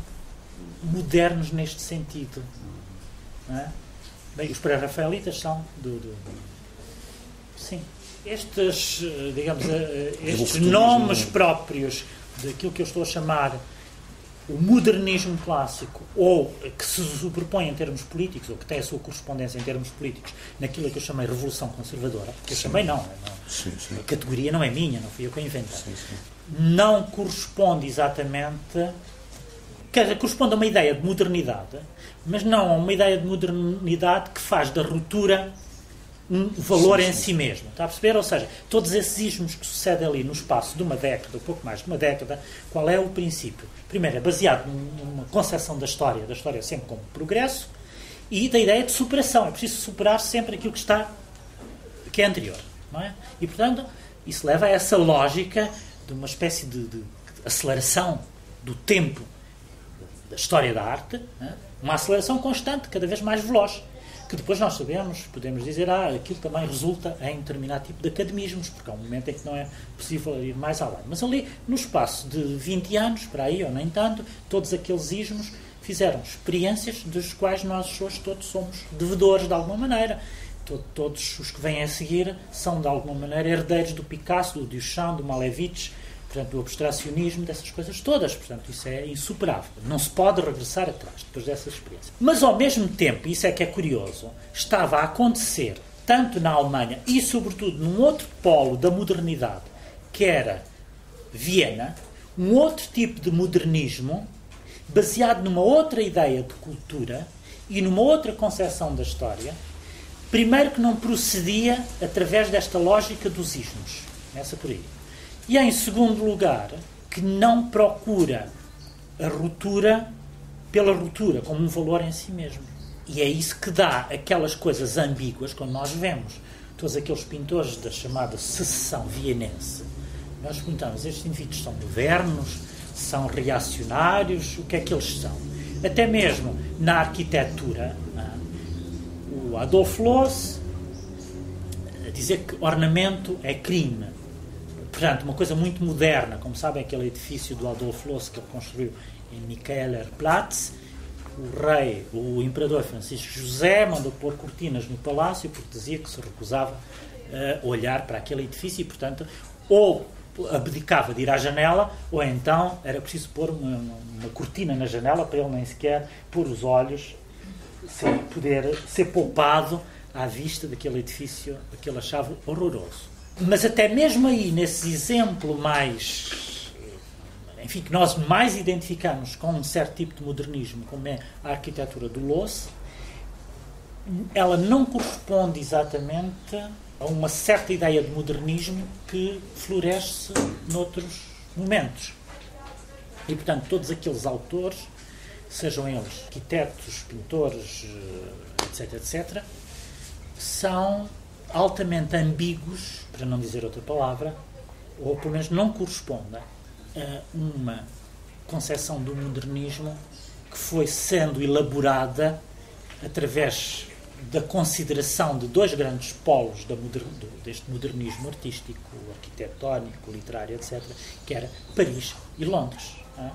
modernos neste sentido. É? Bem, os pré-rafaelitas são do, do, Sim. Estes, digamos, eh, estes nomes próprios daquilo que eu estou a chamar o modernismo clássico, ou que se sobrepõe em termos políticos, ou que tem a sua correspondência em termos políticos, naquilo que eu chamei Revolução Conservadora, que eu chamei não, não sim, sim. a categoria não é minha, não fui eu que a inventei, sim, não corresponde exatamente. Dizer, corresponde a uma ideia de modernidade, mas não a uma ideia de modernidade que faz da ruptura um valor sim, sim. em si mesmo. Está a perceber? Ou seja, todos esses ismos que sucedem ali no espaço de uma década, um pouco mais de uma década, qual é o princípio? Primeiro, é baseado numa concepção da história, da história sempre como progresso, e da ideia de superação. É preciso superar sempre aquilo que está que é anterior. Não é? E, portanto, isso leva a essa lógica de uma espécie de, de aceleração do tempo história da arte, né? uma aceleração constante, cada vez mais veloz, que depois nós sabemos, podemos dizer, ah, aquilo também resulta em determinado tipo de academismos, porque há um momento em que não é possível ir mais além. Mas ali, no espaço de 20 anos, para aí, ou nem tanto, todos aqueles ismos fizeram experiências dos quais nós hoje todos somos devedores de alguma maneira. Todos os que vêm a seguir são, de alguma maneira, herdeiros do Picasso, do Duchamp, do Malevich, portanto, do abstracionismo, dessas coisas todas. Portanto, isso é insuperável. Não se pode regressar atrás depois dessa experiência. Mas, ao mesmo tempo, isso é que é curioso, estava a acontecer, tanto na Alemanha e, sobretudo, num outro polo da modernidade, que era Viena, um outro tipo de modernismo baseado numa outra ideia de cultura e numa outra concepção da história, primeiro que não procedia através desta lógica dos ismos. Começa por aí. E em segundo lugar, que não procura a ruptura pela ruptura, como um valor em si mesmo. E é isso que dá aquelas coisas ambíguas quando nós vemos todos aqueles pintores da chamada secessão vienense. Nós perguntamos, estes indivíduos são modernos, são reacionários, o que é que eles são? Até mesmo na arquitetura, é? o Adolf Loos dizer que ornamento é crime portanto, uma coisa muito moderna, como sabem, aquele edifício do Adolf Loos que ele construiu em Michaelerplatz. O rei, o imperador Francisco José, mandou pôr cortinas no palácio porque dizia que se recusava a olhar para aquele edifício e, portanto, ou abdicava de ir à janela, ou então era preciso pôr uma, uma cortina na janela para ele nem sequer pôr os olhos, sem poder ser poupado à vista daquele edifício que ele achava horroroso. Mas até mesmo aí, nesse exemplo mais. Enfim, que nós mais identificamos com um certo tipo de modernismo, como é a arquitetura do Loss, ela não corresponde exatamente a uma certa ideia de modernismo que floresce noutros momentos. E, portanto, todos aqueles autores, sejam eles arquitetos, pintores, etc., etc., são altamente ambíguos, para não dizer outra palavra, ou pelo menos não correspondem a uma concepção do modernismo que foi sendo elaborada através da consideração de dois grandes polos moder, deste modernismo artístico, arquitetónico, literário, etc., que era Paris e Londres. É?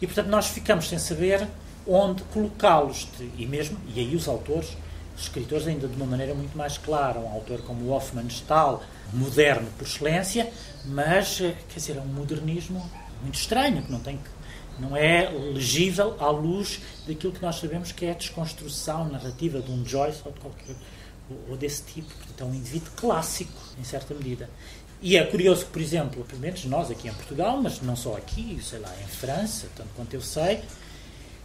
E, portanto, nós ficamos sem saber onde colocá-los, e mesmo, e aí os autores escritores ainda de uma maneira muito mais clara, um autor como Hofmannsthal, moderno por excelência, mas eh, quer dizer, é um modernismo muito estranho, que não tem não é legível à luz daquilo que nós sabemos que é a desconstrução narrativa de um Joyce ou de qualquer ou desse tipo. Portanto, é um indivíduo clássico, em certa medida. E é curioso que, por exemplo, pelo menos nós aqui em Portugal, mas não só aqui, sei lá, em França, tanto quanto eu sei,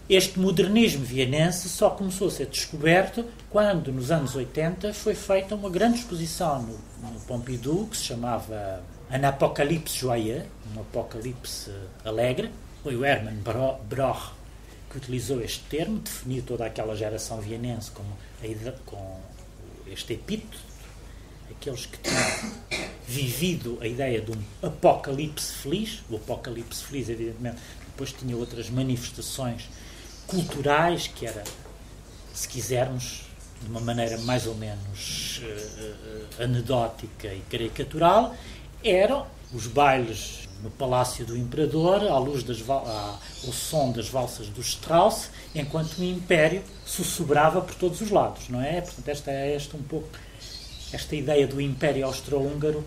este modernismo vienense só começou a ser descoberto quando, nos anos 80, foi feita uma grande exposição no, no Pompidou, que se chamava Un Apocalypse Joyeux, um apocalipse alegre. Foi o Hermann Broch que utilizou este termo, definiu toda aquela geração vienense com, com este epíteto, aqueles que tinham vivido a ideia de um apocalipse feliz. O apocalipse feliz, evidentemente, depois tinha outras manifestações culturais, que era, se quisermos, de uma maneira mais ou menos uh, uh, anedótica e caricatural, eram os bailes no Palácio do Imperador, à luz das ao som das valsas do Strauss, enquanto o Império sussurrava por todos os lados, não é? Portanto, esta é esta um pouco esta ideia do Império Austro-Húngaro,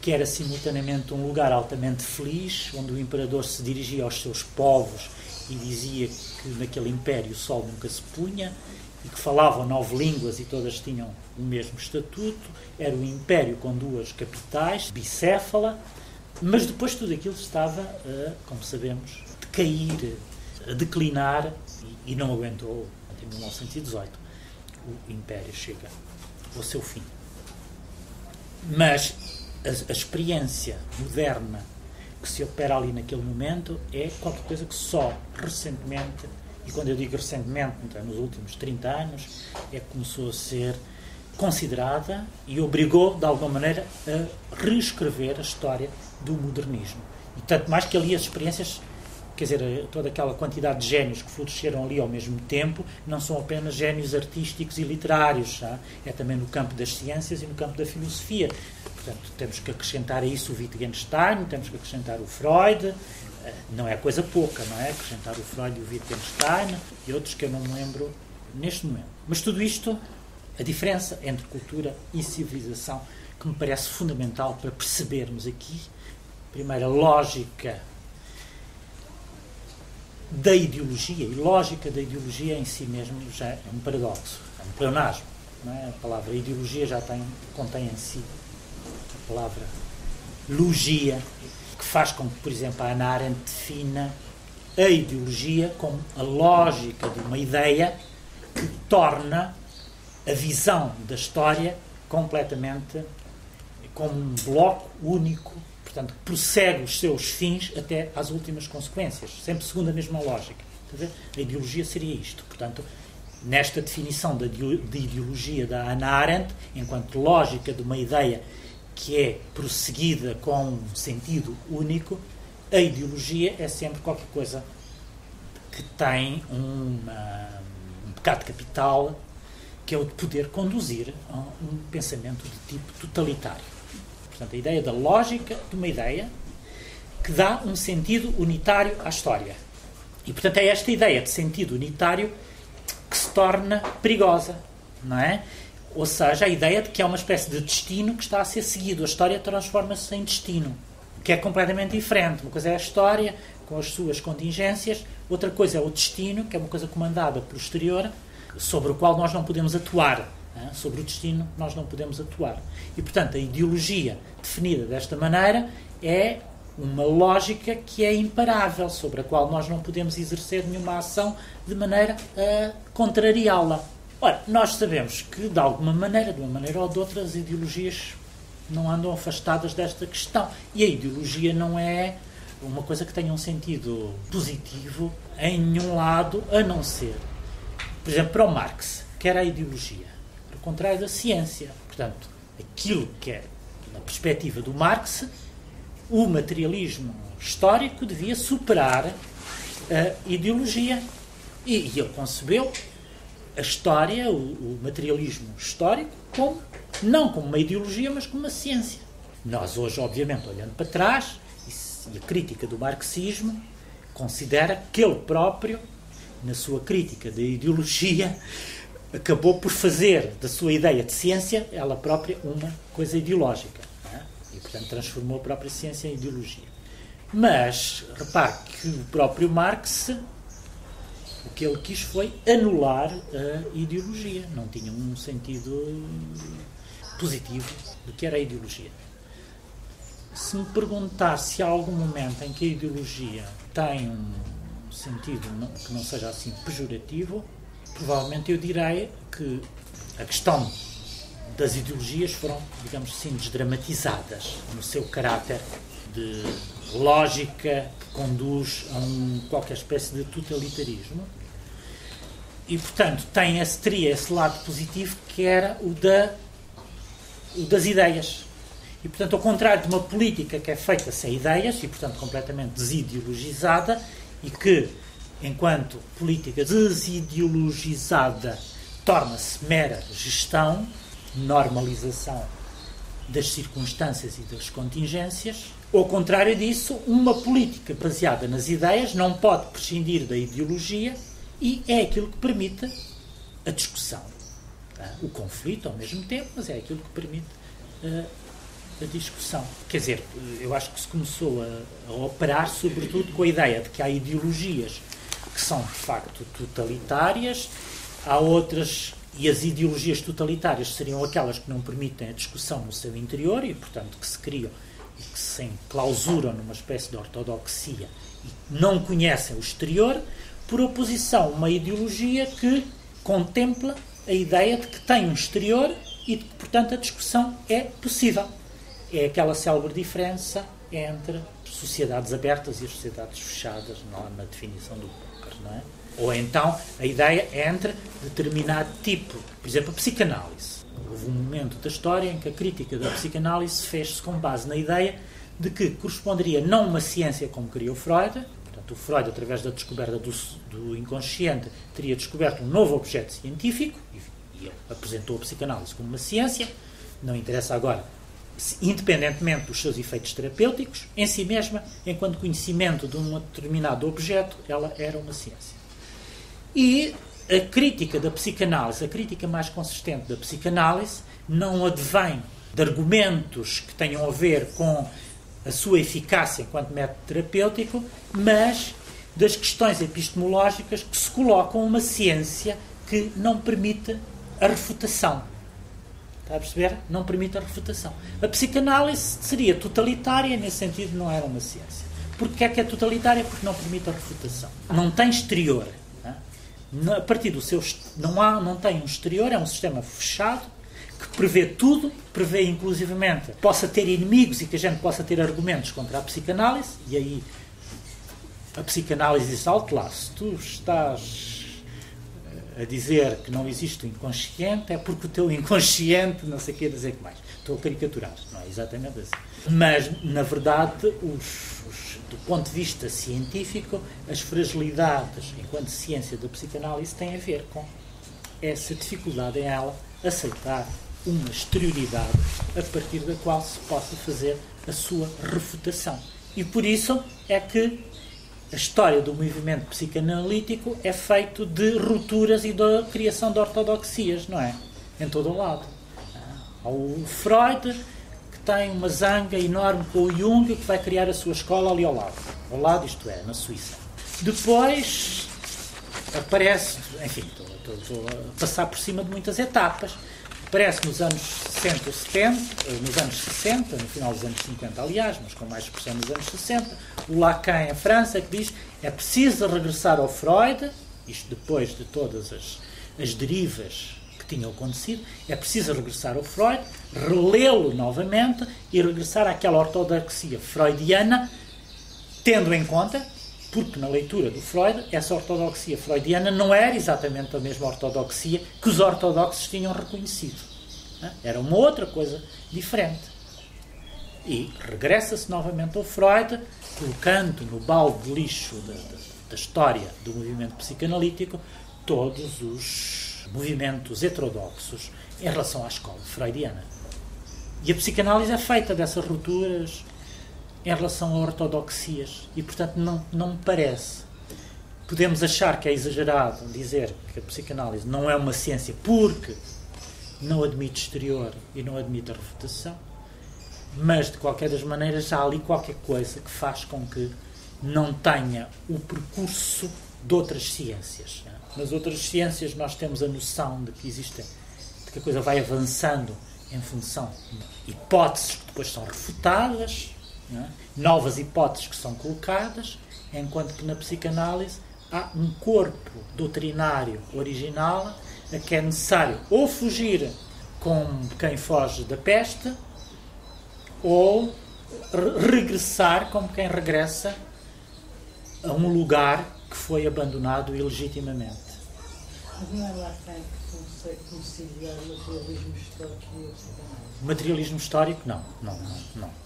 que era simultaneamente um lugar altamente feliz, onde o imperador se dirigia aos seus povos e dizia que naquele império o sol nunca se punha e que falavam nove línguas e todas tinham o mesmo estatuto. Era um império com duas capitais, bicéfala, mas depois tudo aquilo estava, a, como sabemos, decair, a declinar e, e não aguentou até 1918. O império chega ao seu fim. Mas a, a experiência moderna que se opera ali naquele momento é qualquer coisa que só recentemente, e quando eu digo recentemente, então, nos últimos 30 anos, é que começou a ser considerada e obrigou, de alguma maneira, a reescrever a história do modernismo. E tanto mais que ali as experiências quer dizer, toda aquela quantidade de génios que floresceram ali ao mesmo tempo, não são apenas génios artísticos e literários, já? é também no campo das ciências e no campo da filosofia. Portanto, temos que acrescentar a isso o Wittgenstein, temos que acrescentar o Freud, eh, não é coisa pouca, não é? Acrescentar o Freud e o Wittgenstein e outros que eu não me lembro neste momento. Mas tudo isto, a diferença entre cultura e civilização, que me parece fundamental para percebermos aqui, primeiro, a lógica da ideologia e lógica da ideologia em si mesmo já é um paradoxo, é um pleonasmo. É? A palavra ideologia já tem, contém em si a palavra logia, que faz com que, por exemplo, a Ana defina a ideologia como a lógica de uma ideia que torna a visão da história completamente como um bloco único Portanto, prossegue os seus fins até às últimas consequências, sempre segundo a mesma lógica. A ideologia seria isto. Portanto, nesta definição de ideologia da Hannah Arendt, enquanto lógica de uma ideia que é prosseguida com um sentido único, a ideologia é sempre qualquer coisa que tem uma, um pecado capital, que é o de poder conduzir a um pensamento de tipo totalitário. Portanto, a ideia da lógica de uma ideia que dá um sentido unitário à história. E, portanto, é esta ideia de sentido unitário que se torna perigosa, não é? Ou seja, a ideia de que há uma espécie de destino que está a ser seguido. A história transforma-se em destino, que é completamente diferente. Uma coisa é a história, com as suas contingências, outra coisa é o destino, que é uma coisa comandada pelo exterior, sobre o qual nós não podemos atuar. Sobre o destino nós não podemos atuar. E, portanto, a ideologia definida desta maneira é uma lógica que é imparável, sobre a qual nós não podemos exercer nenhuma ação de maneira a contrariá-la. Ora, nós sabemos que, de alguma maneira, de uma maneira ou de outra, as ideologias não andam afastadas desta questão. E a ideologia não é uma coisa que tenha um sentido positivo em nenhum lado, a não ser, por exemplo, para o Marx, que era a ideologia contrário da ciência. Portanto, aquilo que é, na perspectiva do Marx, o materialismo histórico devia superar a ideologia. E, e ele concebeu a história, o, o, materialismo histórico, como, não como uma ideologia, mas como uma ciência. Nós hoje, obviamente, olhando para trás, e a crítica do marxismo considera que ele próprio, na sua crítica da ideologia, acabou por fazer da sua ideia de ciência, ela própria, uma coisa ideológica. É? E, portanto, transformou a própria ciência em ideologia. Mas, repare que o próprio Marx, o que ele quis foi anular a ideologia. Não tinha um sentido positivo do que era a ideologia. Se me perguntar se há algum momento em que a ideologia tem um sentido que não seja assim pejorativo, provavelmente eu direi que a questão das ideologias foram, digamos assim, desdramatizadas no seu caráter de lógica que conduz a um, qualquer espécie de totalitarismo. E, portanto, tem esse, teria esse lado positivo que era o, da, o das ideias. E, portanto, ao contrário de uma política que é feita sem ideias e, portanto, completamente desideologizada e que enquanto política desideologizada, torna-se mera gestão, normalização das circunstâncias e das contingências. Ao contrário disso, uma política baseada nas ideias não pode prescindir da ideologia e é aquilo que permite a discussão. Tá? O conflito ao mesmo tempo, mas é aquilo que permite uh, a discussão. Quer dizer, eu acho que se começou a, a operar sobretudo com a ideia de que há ideologias que são de facto totalitárias, há outras, e as ideologias totalitárias seriam aquelas que não permitem a discussão no seu interior e, portanto, que se criam e que se enclausuram numa espécie de ortodoxia e não conhecem o exterior, por oposição uma ideologia que contempla a ideia de que tem um exterior e de que, portanto, a discussão é possível. É aquela célebre diferença entre sociedades abertas e sociedades fechadas na definição do não é? Ou então a ideia entre determinado tipo, por exemplo, a psicanálise. Houve um momento da história em que a crítica da psicanálise fez-se com base na ideia de que corresponderia não uma ciência como queria o Freud, portanto, o Freud, através da descoberta do, do inconsciente, teria descoberto um novo objeto científico e, e apresentou a psicanálise como uma ciência. Não interessa agora, independentemente dos seus efeitos terapêuticos, em si mesma, enquanto conhecimento de um determinado objeto, ela era uma ciência. E a crítica da psicanálise, a crítica mais consistente da psicanálise, não advém de argumentos que tenham a ver com a sua eficácia enquanto método terapêutico, mas das questões epistemológicas que se colocam uma ciência que não permite a refutação. Está a perceber? Não permite a refutação. A psicanálise seria totalitária, nesse sentido não era uma ciência. Porque é que é totalitária? Porque não permite a refutação. Não tem exterior. A partir do seu. Não, há, não tem um exterior, é um sistema fechado que prevê tudo, prevê inclusivamente possa ter inimigos e que a gente possa ter argumentos contra a psicanálise, e aí a psicanálise diz alto lá, se tu estás a dizer que não existe o inconsciente, é porque o teu inconsciente não sei o que dizer que mais. Estou a caricaturar, não é exatamente assim. Mas, na verdade, os, os, do ponto de vista científico, as fragilidades enquanto ciência da psicanálise têm a ver com essa dificuldade em ela aceitar uma exterioridade a partir da qual se possa fazer a sua refutação. E por isso é que a história do movimento psicanalítico é feito de rupturas e da criação de ortodoxias, não é? Em todo o lado. Há o Freud, que tem uma zanga enorme com o Jung, que vai criar a sua escola ali ao lado. Ao lado, isto é, na Suíça. Depois aparece, enfim, estou, estou, estou a passar por cima de muitas etapas Parece nos anos 60 ou 70, nos anos 60, no final dos anos 50, aliás, mas com mais expressão nos anos 60, o Lacan, em França, que diz é preciso regressar ao Freud, isto depois de todas as, as derivas que tinham acontecido, é preciso regressar ao Freud, relê-lo novamente e regressar àquela ortodoxia freudiana, tendo em conta porque na leitura do Freud, essa ortodoxia freudiana não era exatamente a mesma ortodoxia que os ortodoxos tinham reconhecido. Era uma outra coisa diferente. E regressa-se novamente ao Freud, colocando no balde de lixo da, da, da história do movimento psicanalítico todos os movimentos heterodoxos em relação à escola freudiana. E a psicanálise é feita dessas rupturas em relação a ortodoxias. E, portanto, não, não me parece. Podemos achar que é exagerado dizer que a psicanálise não é uma ciência porque não admite exterior e não admite a refutação, mas, de qualquer das maneiras, há ali qualquer coisa que faz com que não tenha o percurso de outras ciências. Nas outras ciências, nós temos a noção de que existem, de que a coisa vai avançando em função de hipóteses que depois são refutadas, é? novas hipóteses que são colocadas, enquanto que na psicanálise há um corpo doutrinário original a que é necessário ou fugir como quem foge da peste ou regressar como quem regressa a um lugar que foi abandonado ilegitimamente. Mas não é que o materialismo histórico e psicanálise? Materialismo histórico, não, não, não. não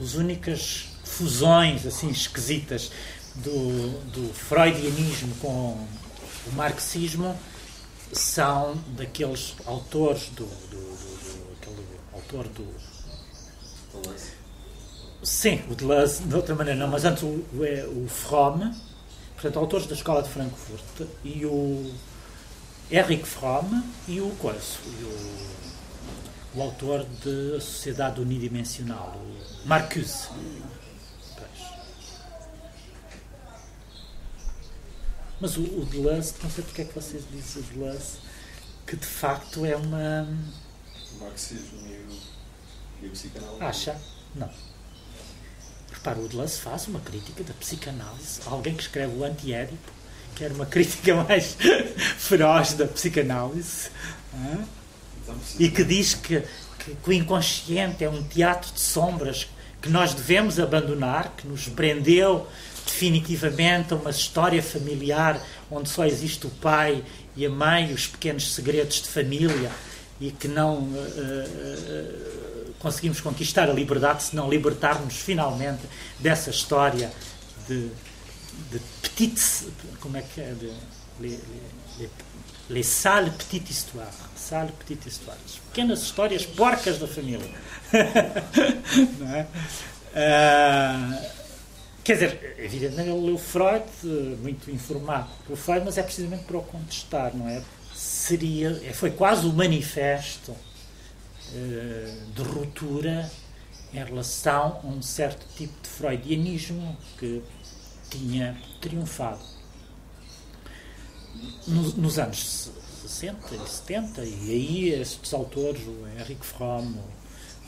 as únicas fusões assim esquisitas do, do freudianismo com o marxismo são daqueles autores do, do, do, aquele autor do sim, o Deleuze de outra maneira não, mas antes o, é o Fromm portanto, autores da escola de Frankfurt e o Erich Fromm e o Coiso e o o autor de A Sociedade Unidimensional, o Marcuse. Mas o, o Deleuze, não sei porque é que vocês dizem o Deleuze, que de facto é uma. O marxismo e o, e o psicanálise. Acha? Não. Repara, o Deleuze faz uma crítica da psicanálise. Alguém que escreve o Anti-Édipo, que era uma crítica mais feroz da psicanálise. É? E que diz que, que, que, o inconsciente é um teatro de sombras que nós devemos abandonar, que nos prendeu definitivamente a uma história familiar onde só existe o pai e a mãe, os pequenos segredos de família e que não uh, uh, conseguimos conquistar a liberdade se não libertarmos finalmente dessa história de, de petites, como é que é, de, les, les, les sales petites histoires, sales petites histoires, pequenas histórias porcas da família. É? Ah, quer dizer, evidentemente ele leu Freud, muito informado pelo Freud, mas é precisamente para o contestar, não é? Seria, foi quase o manifesto eh, de ruptura em relação a um certo tipo de freudianismo que tinha triunfado. Nos, nos anos 60 e 70, e aí estes autores, o Henrique Fromm,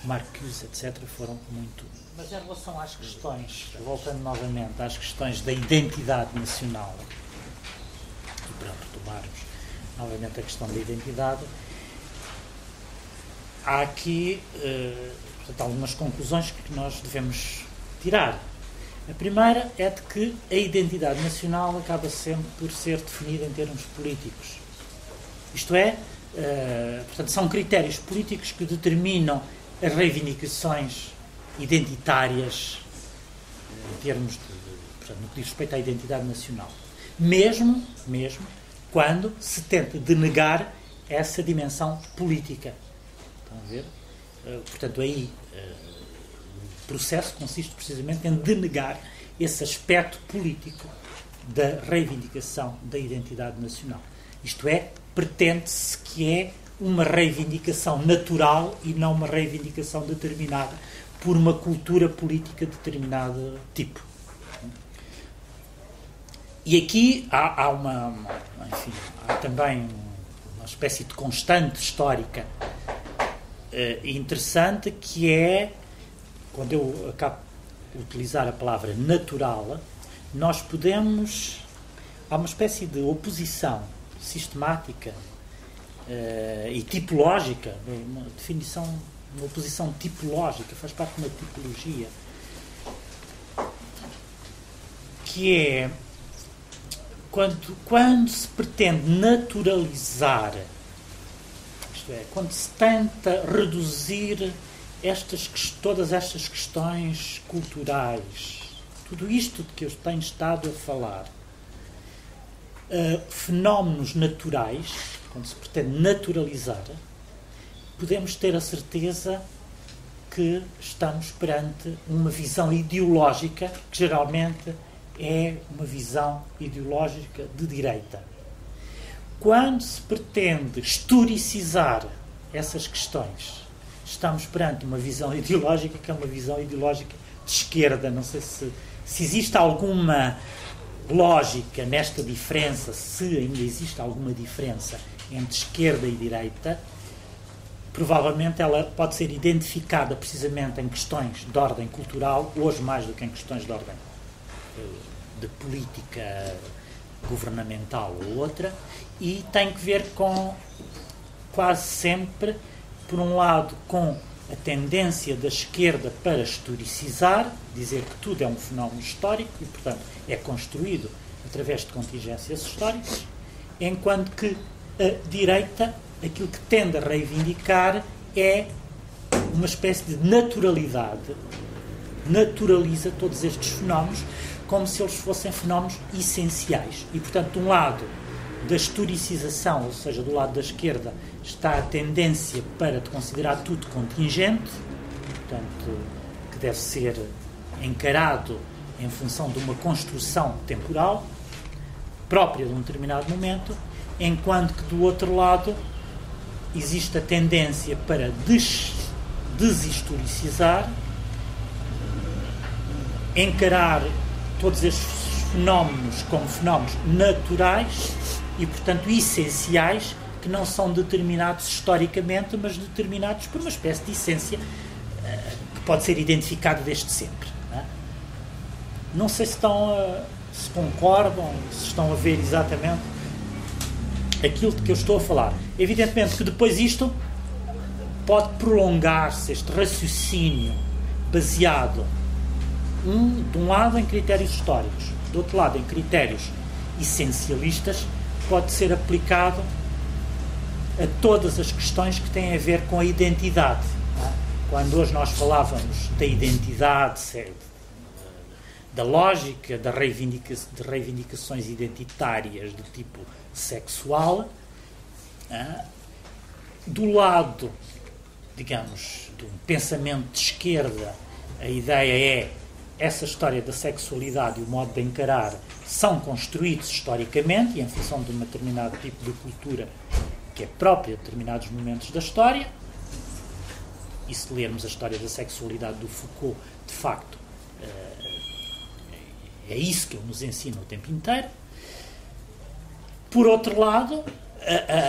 o Marcuse, etc., foram muito. Mas em relação às questões, voltando novamente às questões da identidade nacional, e para retomarmos novamente a questão da identidade, há aqui eh, portanto, algumas conclusões que nós devemos tirar. A primeira é de que a identidade nacional acaba sempre por ser definida em termos políticos. Isto é, eh, portanto, são critérios políticos que determinam as reivindicações identitárias eh, em termos de, portanto, no que diz respeito à identidade nacional. Mesmo, mesmo quando se tenta denegar essa dimensão política. Estão a ver? Uh, portanto, aí uh, o processo consiste precisamente em denegar esse aspecto político da reivindicação da identidade nacional. Isto é, pretende-se que é uma reivindicação natural e não uma reivindicação determinada por uma cultura política de determinado tipo. E aqui há, há uma, enfim, há também uma espécie de constante histórica uh, interessante que é, quando eu acabo de utilizar a palavra natural, nós podemos. Há uma espécie de oposição sistemática uh, e tipológica, uma definição, uma oposição tipológica, faz parte de uma tipologia, que é quando, quando se pretende naturalizar, isto é, quando se tenta reduzir estas, todas estas questões culturais, tudo isto de que eu tenho estado a falar, uh, fenómenos naturais, quando se pretende naturalizar, podemos ter a certeza que estamos perante uma visão ideológica que geralmente é uma visão ideológica de direita. Quando se pretende historicizar essas questões, estamos perante uma visão ideológica que é uma visão ideológica de esquerda. Não sei se, se existe alguma lógica nesta diferença, se ainda existe alguma diferença entre esquerda e direita, provavelmente ela pode ser identificada precisamente em questões de ordem cultural, hoje mais do que em questões de ordem de política governamental ou outra, e tem que ver com quase sempre, por um lado, com a tendência da esquerda para historicizar, dizer que tudo é um fenómeno histórico e, portanto, é construído através de contingências históricas, enquanto que a direita, aquilo que tende a reivindicar é uma espécie de naturalidade, naturaliza todos estes fenómenos como se eles fossem fenómenos essenciais. E, portanto, de um lado da historicização, ou seja, do lado da esquerda, está a tendência para considerar tudo contingente, portanto, que deve ser encarado em função de uma construção temporal própria de um determinado momento, enquanto que do outro lado existe a tendência para des deshistoricizar, encarar todos estes fenómenos como fenómenos naturais e, portanto, essenciais, que não são determinados historicamente, mas determinados por uma espécie de essência uh, que pode ser identificada desde sempre. Não, é? não sei se estão a, se concordam, se estão a ver exatamente aquilo de que eu estou a falar. Evidentemente que depois isto pode prolongar-se, este raciocínio baseado um, de um lado em critérios históricos, do outro lado em critérios essencialistas, pode ser aplicado a todas as questões que têm a ver com a identidade. É? Quando hoje nós falávamos da identidade, da lógica da reivindica de reivindicações identitárias do tipo sexual, ah, do lado, digamos, de um pensamento de esquerda, a ideia é essa história da sexualidade e o modo de encarar são construídos historicamente e em função de um determinado tipo de cultura que é própria de determinados momentos da história. E se lermos a história da sexualidade do Foucault, de facto, eh, é isso que ele nos ensina o tempo inteiro. Por outro lado, a, a,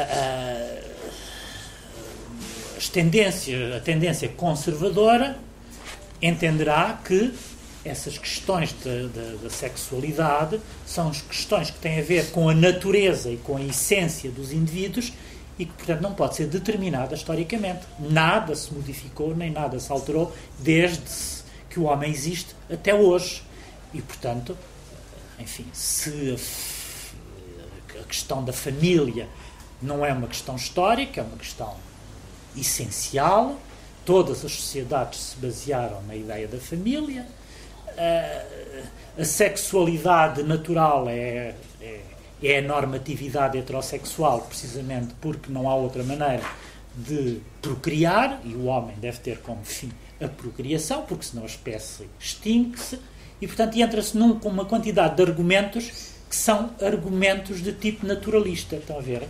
a, a tendência conservadora entenderá que essas questões da sexualidade são questões que têm a ver com a natureza e com a essência dos indivíduos e que, portanto, não pode ser determinada historicamente. Nada se modificou, nem nada se alterou desde que o homem existe até hoje. E, portanto, enfim, se a questão da família não é uma questão histórica, é uma questão essencial. Todas as sociedades se basearam na ideia da família. A, a sexualidade natural é, é, é a normatividade heterossexual, precisamente porque não há outra maneira de procriar, e o homem deve ter como fim a procriação, porque senão a espécie extingue-se, e portanto entra-se com uma quantidade de argumentos que são argumentos de tipo naturalista. Estão a ver?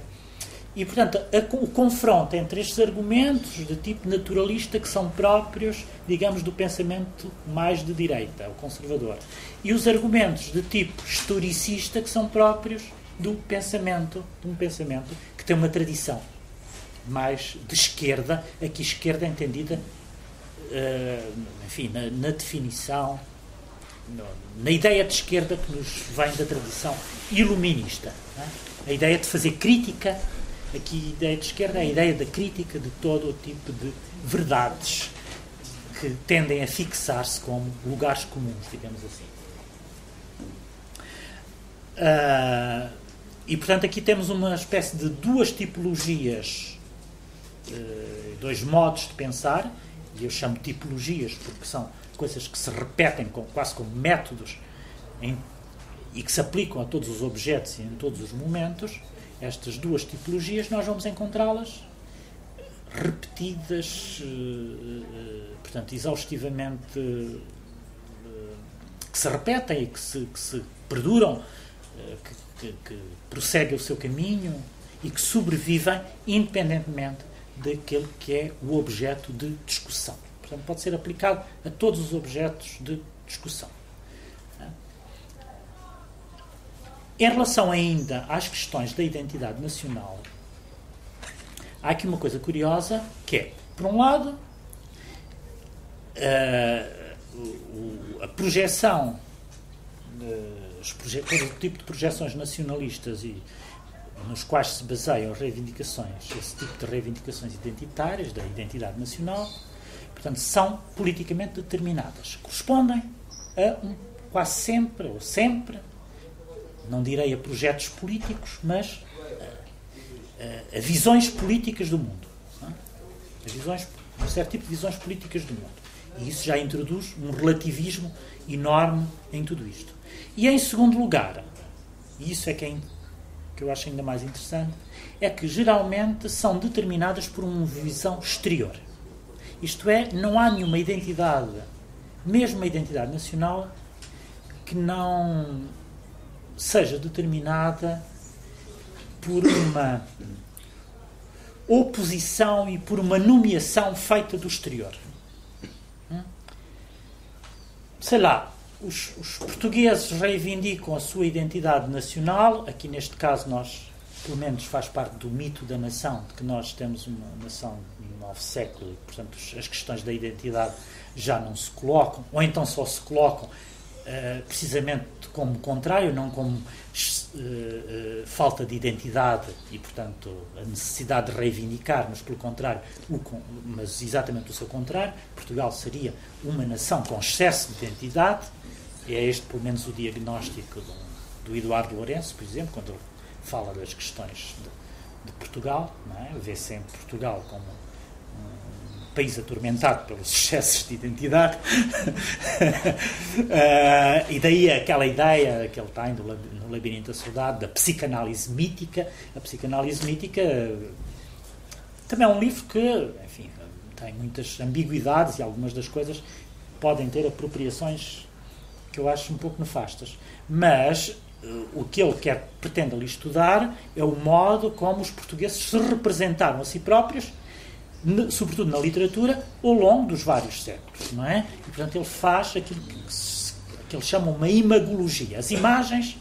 E, portanto, a, o confronto entre estes argumentos de tipo naturalista que são próprios, digamos, do pensamento mais de direita, o conservador, e os argumentos de tipo historicista que são próprios do pensamento, de um pensamento que tem uma tradição mais de esquerda, aqui esquerda entendida, uh, enfim, na, na definição, no, na ideia de esquerda que nos vem da tradição iluminista. É? A ideia de fazer crítica Aqui ideia de esquerda é a ideia da crítica de todo o tipo de verdades que tendem a fixar-se como lugares comuns, digamos assim. Uh, e portanto aqui temos uma espécie de duas tipologias, uh, dois modos de pensar, e eu chamo tipologias porque são coisas que se repetem com, quase como métodos em, e que se aplicam a todos os objetos e em todos os momentos estas duas tipologias, nós vamos encontrá-las repetidas, eh, eh, portanto, exaustivamente, eh, que se repetem e que se, que se perduram, que, que, que prosseguem o seu caminho e que sobrevivem independentemente daquele que é o objeto de discussão. Portanto, pode ser aplicado a todos os objetos de discussão. Em relação ainda às questões da identidade nacional, há aqui uma coisa curiosa que é, por um lado, a, a projeção, todo o tipo de projeções nacionalistas e nos quais se baseiam reivindicações, esse tipo de reivindicações identitárias, da identidade nacional, portanto, são politicamente determinadas. Correspondem a um, quase sempre, ou sempre, não direi a projetos políticos, mas a, a, a visões políticas do mundo. É? A visões, um certo tipo de visões políticas do mundo. E isso já introduz um relativismo enorme em tudo isto. E em segundo lugar, e isso é que, é, que eu acho ainda mais interessante, é que geralmente são determinadas por uma visão exterior. Isto é, não há nenhuma identidade, mesmo uma identidade nacional, que não seja determinada por uma oposição e por uma nomeação feita do exterior. Hum? Sei lá, os, os, portugueses reivindicam a sua identidade nacional, aqui neste caso nós, pelo menos faz parte do mito da nação, de que nós temos uma nação no novo século, e, portanto as questões da identidade já não se colocam, ou então só se colocam uh, precisamente como contrário, não como uh, falta de identidade e, portanto, a necessidade de reivindicar, mas pelo contrário, o, mas exatamente o seu contrário. Portugal seria uma nação com excesso de identidade. É este, pelo menos, o diagnóstico do, do Eduardo Lourenço, por exemplo, quando ele fala das questões de, de Portugal, é? vê sempre Portugal como país atormentado pelos excessos de identidade. uh, e daí aquela ideia que ele tem do, no Labirinto da Saudade, da psicanálise mítica. A psicanálise mítica também é um livro que, enfim, tem muitas ambiguidades e algumas das coisas podem ter apropriações que eu acho um pouco nefastas. Mas uh, o que ele quer, pretende ali estudar é o modo como os portugueses se representaram a si próprios sobretudo na literatura, ao longo dos vários séculos, não é? E, portanto, ele faz aquilo que, se, que ele chama uma imagologia, as imagens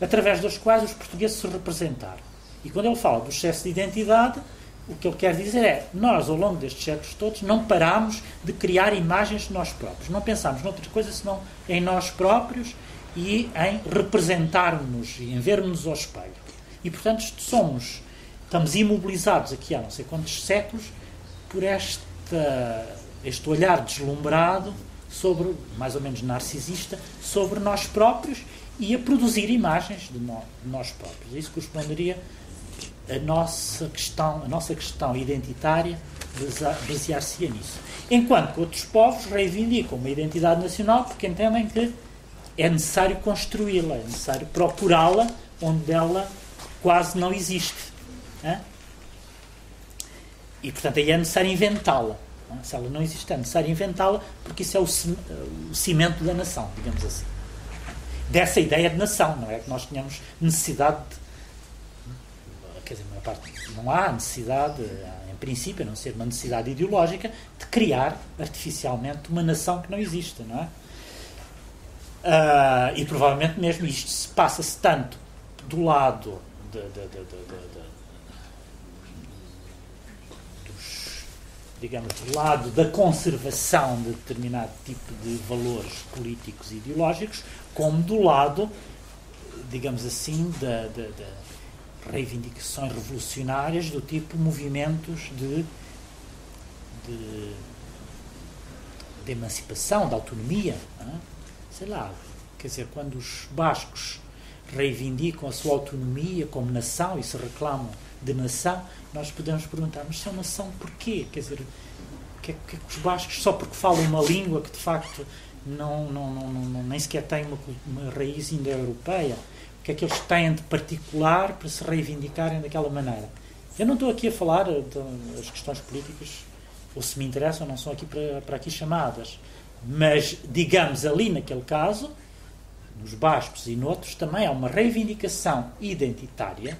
através das quais os portugueses se representaram. E quando ele fala do excesso de identidade, o que ele quer dizer é, nós, ao longo destes séculos todos, não paramos de criar imagens de nós próprios. Não pensamos noutra coisa senão em nós próprios e em representarmos e em vermos ao espelho. E, portanto, somos, estamos imobilizados aqui há não sei quantos séculos por esta, este olhar deslumbrado sobre, mais ou menos narcisista, sobre nós próprios e a produzir imagens de, nós próprios. Isso corresponderia a nossa questão, a nossa questão identitária basear-se nisso. Enquanto que outros povos reivindicam uma identidade nacional porque entendem que é necessário construí-la, é necessário procurá-la onde ela quase não existe. E, portanto, aí é necessário inventá-la. Se ela não existe, é necessário inventá-la, porque isso é o cimento da nação, digamos assim. Dessa ideia de nação, não é que nós tenhamos necessidade de, quer dizer, parte, não há necessidade, em princípio, a não ser uma necessidade ideológica, de criar artificialmente uma nação que não existe, não é? Uh, e provavelmente mesmo isto passa-se tanto do lado de, de, de, digamos, do lado da conservação de determinado tipo de valores políticos e ideológicos, como do lado, digamos assim, da, da, da reivindicações revolucionárias do tipo movimentos de, de, de emancipação, de autonomia. É? Sei lá, quer dizer, quando os bascos reivindicam a sua autonomia como nação e se reclamam de nação, nós podemos perguntar, mas são nação porquê? Quer dizer, que, é que, os bascos, só porque falam uma língua que de facto não, não, não, não nem sequer tem uma, uma raiz indo-europeia, o que é que eles têm de particular para se reivindicarem daquela maneira? Eu não estou aqui a falar das questões políticas, ou se me interessam, não são aqui para, para aqui chamadas, mas digamos ali naquele caso, nos bascos e noutros, também há uma reivindicação identitária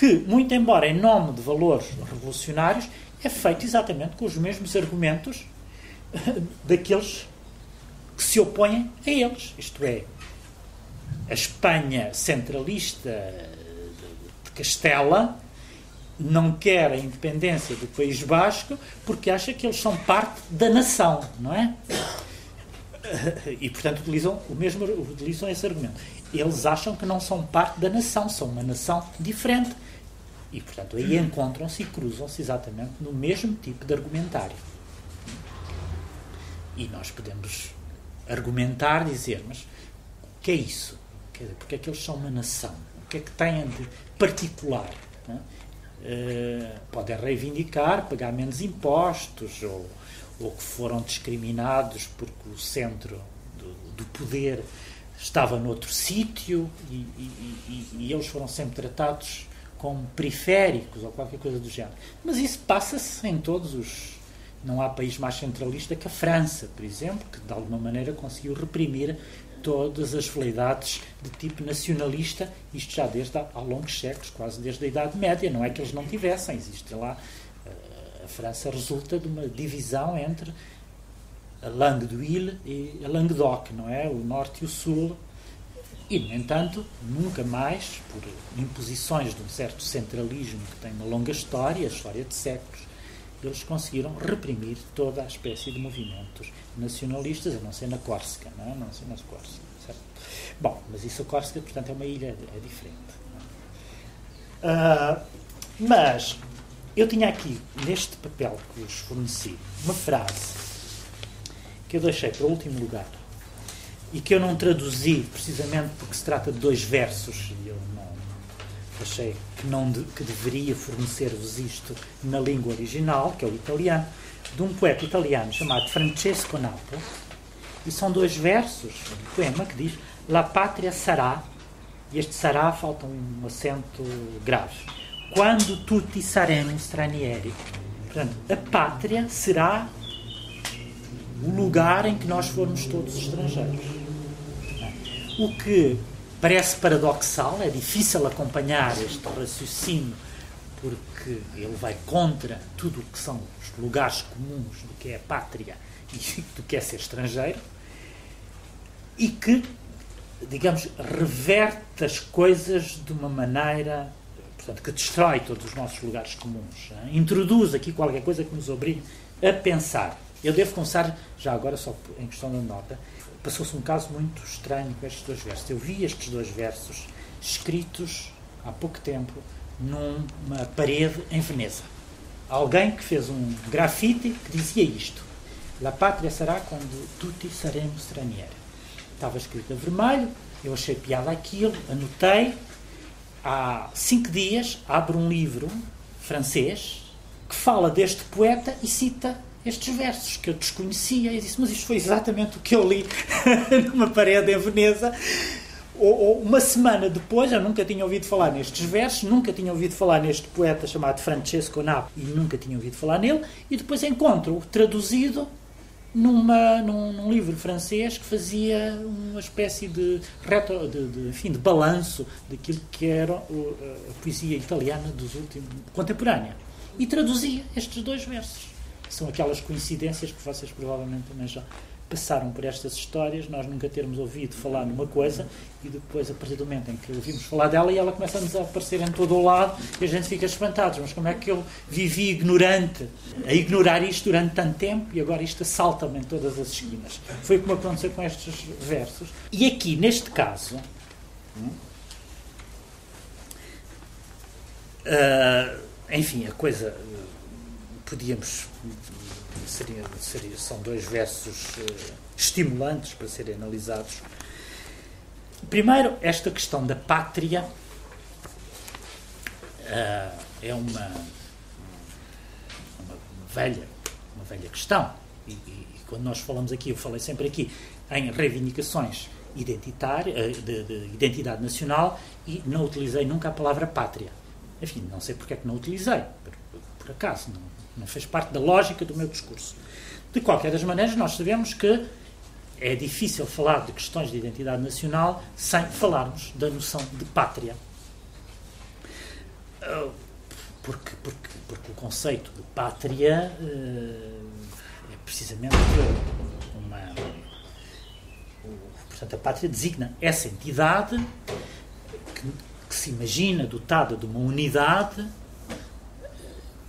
que, muito embora em nome de valores revolucionários, é feito exatamente com os mesmos argumentos daqueles que se opõem a eles. Isto é, a Espanha centralista de Castela não quer a independência do País Basco porque acha que eles são parte da nação, não é? E, portanto, utilizam, o mesmo, utilizam esse argumento. Eles acham que não são parte da nação, são uma nação diferente. E, portanto, aí encontram-se e cruzam-se exatamente no mesmo tipo de argumentário. E nós podemos argumentar, dizer, mas o que é isso? Quer dizer, porque é que eles são uma nação? O que é que têm de particular? Uh, podem reivindicar pagar menos impostos ou, ou que foram discriminados porque o centro do, do poder estava noutro sítio e, e, e, e, eles foram sempre tratados como periféricos ou qualquer coisa do género. Mas isso passa-se em todos os. Não há país mais centralista que a França, por exemplo, que de alguma maneira conseguiu reprimir todas as veleidades de tipo nacionalista, isto já desde há, há longos séculos, quase desde a Idade Média. Não é que eles não tivessem, existe lá. Eh, a França resulta de uma divisão entre a Langue d'Huile e a Languedoc, não é? O norte e o sul e, no entanto, nunca mais, por imposições de um certo centralismo que tem uma longa história, história de séculos, eles conseguiram reprimir toda a espécie de movimentos nacionalistas, a não ser na Córcega, não é? Não ser na Córcega, certo? Bom, mas isso a Córcega, portanto, é uma ilha, é diferente. Uh, mas eu tinha aqui, neste papel que vos forneci, uma frase que eu deixei para o último lugar e que eu não traduzi precisamente porque se trata de dois versos e eu não achei que não de, que deveria fornecer-vos isto na língua original, que é o italiano, de um poeta italiano chamado Francesco Napo, e são dois versos do poema que diz La pátria sarà, e este sarà falta um acento grave, quando tutti saremo stranieri. Portanto, a pátria será o lugar em que nós formos todos estrangeiros. O que parece paradoxal, é difícil acompanhar este raciocínio porque ele vai contra tudo o que são os lugares comuns do que é a pátria e do que é ser estrangeiro, e que, digamos, reverte as coisas de uma maneira portanto, que destrói todos os nossos lugares comuns. Hein? Introduz aqui qualquer coisa que nos obrigue a pensar. Eu devo confessar, já agora, só em questão da nota, passou-se um caso muito estranho com estes dois versos. Eu vi estes dois versos escritos há pouco tempo numa parede em Veneza. Alguém que fez um grafite que dizia isto: La pátria será quando tutti saremo stranieri. Estava escrito a vermelho, eu achei piada aquilo, anotei. Há cinco dias abro um livro francês que fala deste poeta e cita estes versos que eu desconhecia. E disse, mas isto foi exatamente o que eu li numa parede em Veneza ou, uma semana depois, eu nunca tinha ouvido falar nestes versos, nunca tinha ouvido falar neste poeta chamado Francesco Napo e nunca tinha ouvido falar nele, e depois encontro-o traduzido numa, num, num, livro francês que fazia uma espécie de, retro, de, de, enfim, de balanço daquilo que era a poesia italiana dos últimos contemporânea e traduzia estes dois versos. São aquelas coincidências que vocês provavelmente também já passaram por estas histórias, nós nunca termos ouvido falar numa coisa e depois, a partir do momento em que ouvimos falar dela, e ela começa a aparecer em todo o lado e a gente fica espantado. Mas como é que eu vivi ignorante, a ignorar isto durante tanto tempo e agora isto assalta-me em todas as esquinas? Foi como aconteceu com estes versos. E aqui, neste caso, uh, enfim, a coisa podíamos seria, seria, são dois versos uh, estimulantes para serem analisados. Primeiro, esta questão da pátria uh, é uma, uma, velha, uma velha questão. E, e, e, quando nós falamos aqui, eu falei sempre aqui, em reivindicações identitárias, uh, de, de identidade nacional, e não utilizei nunca a palavra pátria. Enfim, não sei porque é que não utilizei, por, por acaso, não, não fez parte da lógica do meu discurso. De qualquer das maneiras, nós sabemos que é difícil falar de questões de identidade nacional sem falarmos da noção de pátria. Ah, porque, porque, porque o conceito de pátria uh, é precisamente uma. Portanto, a pátria designa essa entidade que, que se imagina dotada de uma unidade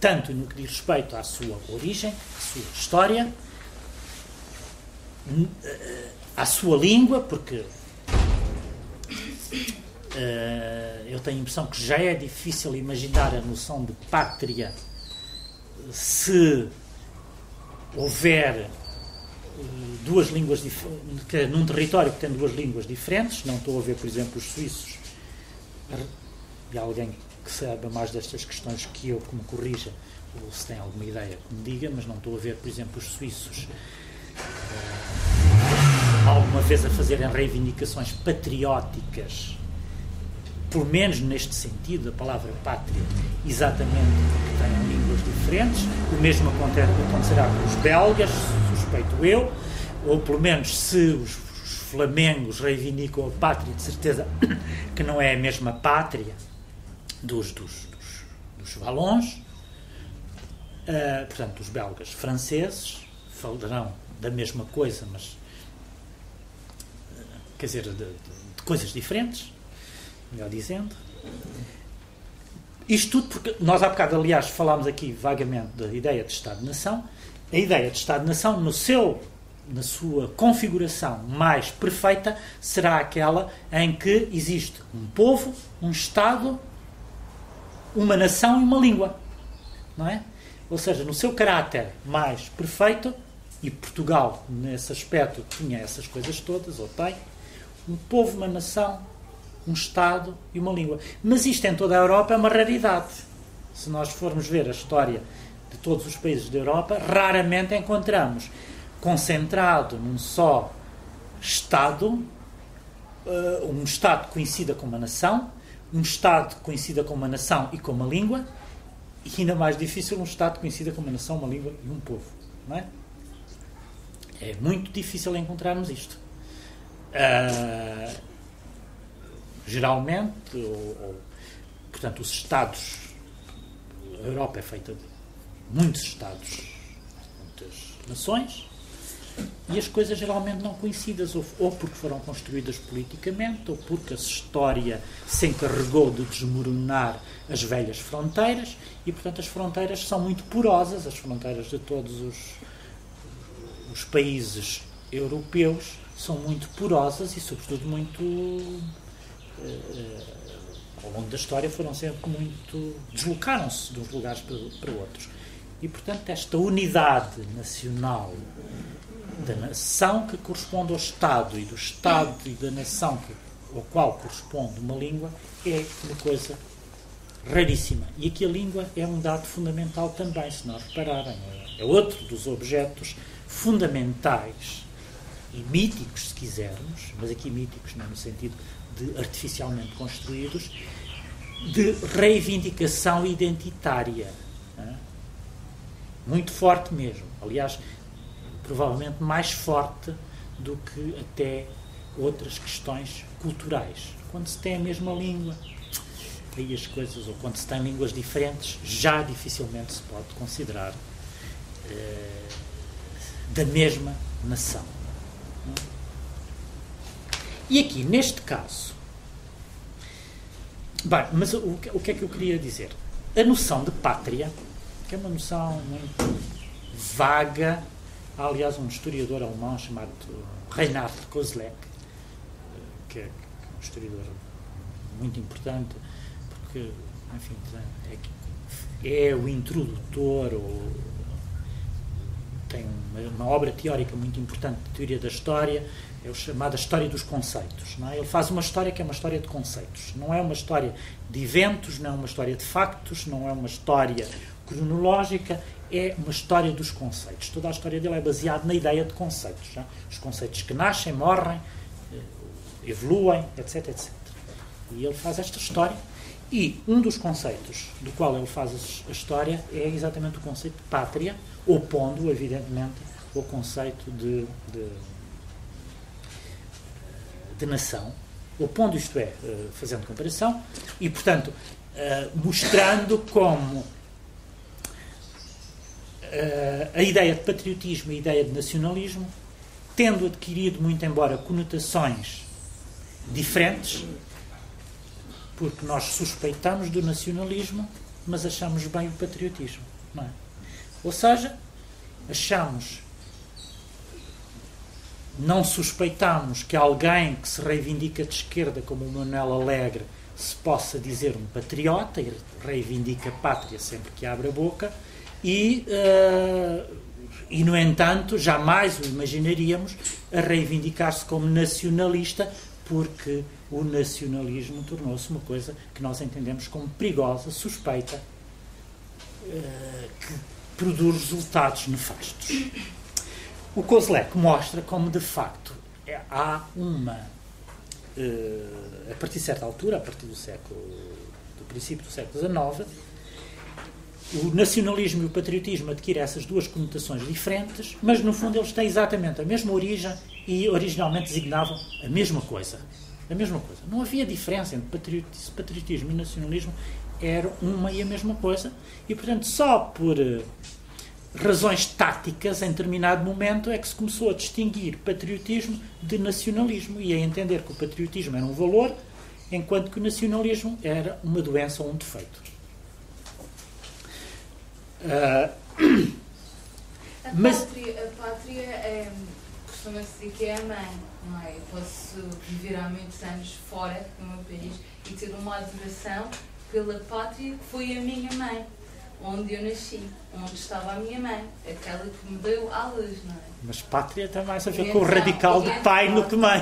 tanto no que diz respeito à sua origem, à sua história, eh, à sua língua, porque uh, eu tenho a impressão que já é difícil imaginar a noção de pátria se houver uh, duas línguas num território que tem duas línguas diferentes, não estou a ver, por exemplo, os suíços. E alguém que saiba mais destas questões que eu, que me corrija, ou se tem alguma ideia, que me diga, mas não estou a ver, por exemplo, os suíços uh, alguma vez a fazerem reivindicações patrióticas, pelo menos neste sentido, a palavra pátria, exatamente porque têm línguas diferentes. O mesmo acontecerá com os belgas, suspeito eu, ou pelo menos se os, os flamengos reivindicam a pátria, de certeza que não é a mesma pátria dos, dos, dos, dos valons, uh, portanto, os belgas franceses falarão da mesma coisa, mas uh, quer dizer, de, de, de, coisas diferentes, melhor dizendo. Isto tudo porque nós há bocado, aliás, falámos aqui vagamente da ideia de Estado-nação. A ideia de Estado-nação, no seu na sua configuração mais perfeita, será aquela em que existe um povo, um Estado uma nação e uma língua. Não é? Ou seja, no seu caráter mais perfeito, e Portugal, nesse aspecto, tinha essas coisas todas, ou tem, um povo, uma nação, um Estado e uma língua. Mas isto em toda a Europa é uma raridade. Se nós formos ver a história de todos os países da Europa, raramente encontramos concentrado num só Estado, uh, um Estado que coincida com uma nação, um Estado que coincida com uma nação e com uma língua, e ainda mais difícil, um Estado que coincida com uma nação, uma língua e um povo. Não é? é muito difícil encontrarmos isto. Uh, geralmente, ou, ou, portanto, os Estados, a Europa é feita de muitos Estados, muitas nações, e as coisas geralmente não coincidas, ou, ou, porque foram construídas politicamente, ou porque a história se encarregou de desmoronar as velhas fronteiras, e portanto as fronteiras são muito porosas, as fronteiras de todos os, os países europeus são muito porosas e, sobretudo, muito. Eh, ao longo da história foram sempre muito. deslocaram-se de uns lugares para, para outros. E, portanto, esta unidade nacional da nação que corresponde ao Estado e do Estado e da nação que, ao qual corresponde uma língua é uma coisa raríssima. E aqui a língua é um dado fundamental também, se nós repararem. É outro dos objetos fundamentais e míticos, se quisermos, mas aqui míticos não no sentido de artificialmente construídos, de reivindicação identitária. É? Muito forte mesmo. Aliás, provavelmente mais forte do que até outras questões culturais. Quando se tem a mesma língua, aí as coisas, ou quando se tem línguas diferentes, já dificilmente se pode considerar eh, da mesma nação. E aqui, neste caso, bem, mas o, o que é que eu queria dizer? A noção de pátria, que é uma noção muito vaga, há aliás um historiador alemão chamado Reinhard Kozlek, que é, um historiador muito importante, porque, enfim, é, é o introdutor ou tem uma, uma, obra teórica muito importante de teoria da história, é o chamada História dos Conceitos. É? Ele faz uma história que é uma história de conceitos. Não é uma história de eventos, não é uma história de factos, não é uma história cronológica, é uma história dos conceitos. Toda a história dele é baseada na ideia de conceitos. Os conceitos que nascem, morrem, eh, evoluem, etc, etc. E ele faz esta história. E um dos conceitos do qual ele faz a história é exatamente o conceito de pátria, opondo, evidentemente, o conceito de, de, de nação, opondo, isto é, eh, fazendo comparação, e, portanto, eh, mostrando como a ideia de patriotismo e a ideia de nacionalismo, tendo adquirido, muito embora, conotações diferentes, porque nós suspeitamos do nacionalismo, mas achamos bem o patriotismo. É? Ou seja, achamos, não suspeitamos que alguém que se reivindica de esquerda, como o Manuel Alegre, se possa dizer um patriota e reivindica a pátria sempre que abre a boca, e, uh, e no entanto, jamais o imaginaríamos a reivindicar-se como nacionalista, porque o nacionalismo tornou-se uma coisa que nós entendemos como perigosa, suspeita, uh, que produz resultados nefastos. O Kozlek mostra como, de facto, há uma, uh, a partir de certa altura, a partir do século, do princípio do século XIX, o nacionalismo e o patriotismo adquirem essas duas conotações diferentes, mas no fundo eles têm exatamente a mesma origem e originalmente designavam a mesma coisa. A mesma coisa. Não havia diferença entre patriotismo e nacionalismo era uma e a mesma coisa, e portanto só por uh, razões táticas, em determinado momento, é que se começou a distinguir patriotismo de nacionalismo e a entender que o patriotismo era um valor, enquanto que o nacionalismo era uma doença ou um defeito. Uh, a, mas, pátria, a pátria é, costuma-se dizer que é a mãe, não é? Eu posso viver há muitos anos fora do meu país e ter uma adoração pela pátria que foi a minha mãe. Onde eu nasci, onde estava a minha mãe, aquela que me deu à luz, não é? Mas pátria tem mais a ver com o então, radical de então- pai do que mãe.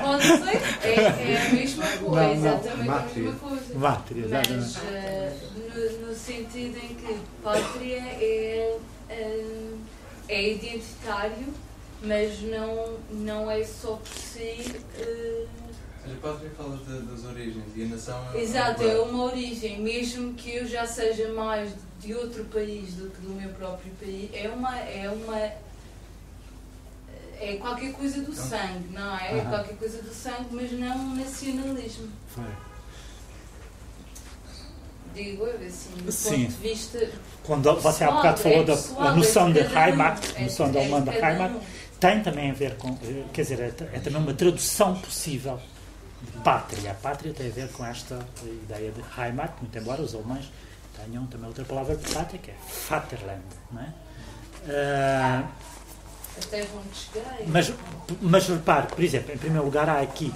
Pode ser, é, é a mesma coisa, Não, exatamente a Mátria. mesma coisa. Mátria, exatamente. Mas eh, no, no sentido em que pátria é, eh, é identitário, mas não, não é só por si. eh, Mas a pátria fala da- das origens e a nação é Exato, uma- é uma origem, mesmo que eu já seja mais de outro país do que do meu próprio país, é uma. É uma é qualquer coisa do sangue, não é? É qualquer coisa do sangue, mas não um nacionalismo. Digo eu, assim, do Sim. ponto de vista. Quando você há bocado falou é da a noção é de um, Heimat, é- noção da é alemã cada Heimat, tem também a ver com, eh, quer dizer, é, é também uma tradução possível pátria. A pátria tem a ver com esta ideia de Heimat, muito embora os alemães tenham também outra palavra de pátria, que é Vaterland, não é? Chegar. mas, mas repare, por exemplo, em primeiro lugar há aqui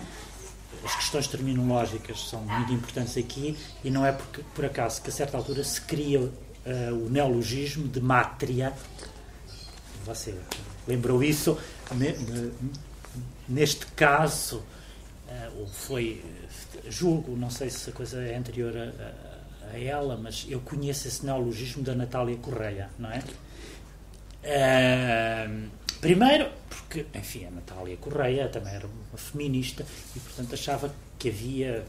as questões terminológicas são muito importantes aqui e não é porque, por acaso que a certa altura se cria eh, o neologismo de mátria. Você lembrou isso? Ne- ne- neste caso, ou foi, eh, julgo, não sei se a coisa é anterior a, a- ela, mas eu conheço esse neologismo da Natália Correia, não é? Ahm, primeiro, porque, enfim, a Natália Correia também era uma feminista e, portanto, achava que havia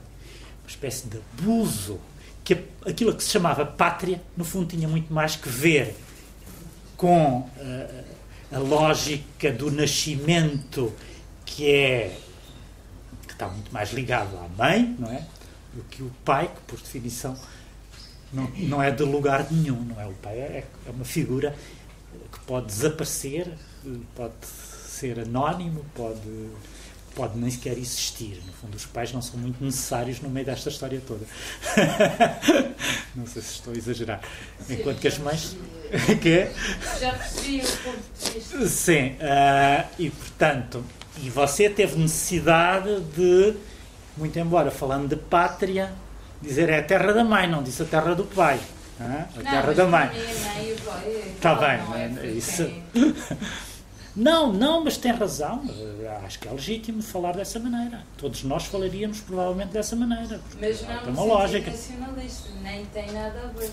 uma espécie de abuso, que aquilo que se chamava pátria, no fundo, tinha muito mais que ver com ah, a lógica do nascimento, que é que está muito mais ligado à mãe, não é? Do que o pai, que por definição não, não é de lugar nenhum, não é? O pai é, é uma figura que pode desaparecer, pode ser anónimo, pode, pode nem sequer existir. No fundo, os pais não são muito necessários no meio desta história toda. não sei se estou a exagerar. Enquanto que as mães. que? Já percebi o ponto de vista. Sim, ah, e portanto, e você teve necessidade de, muito embora falando de pátria, dizer é a terra da mãe, não disse a terra do pai. ah, A Não, terra da mãe. é Tá igual, bem, não é? é isso. tem- Não, não, mas tem razão. Ah, Acho que é legítimo falar dessa maneira. Todos nós falaríamos provavelmente dessa maneira. Mas não uma no lógica. nacionalista, nem tem nada a ver.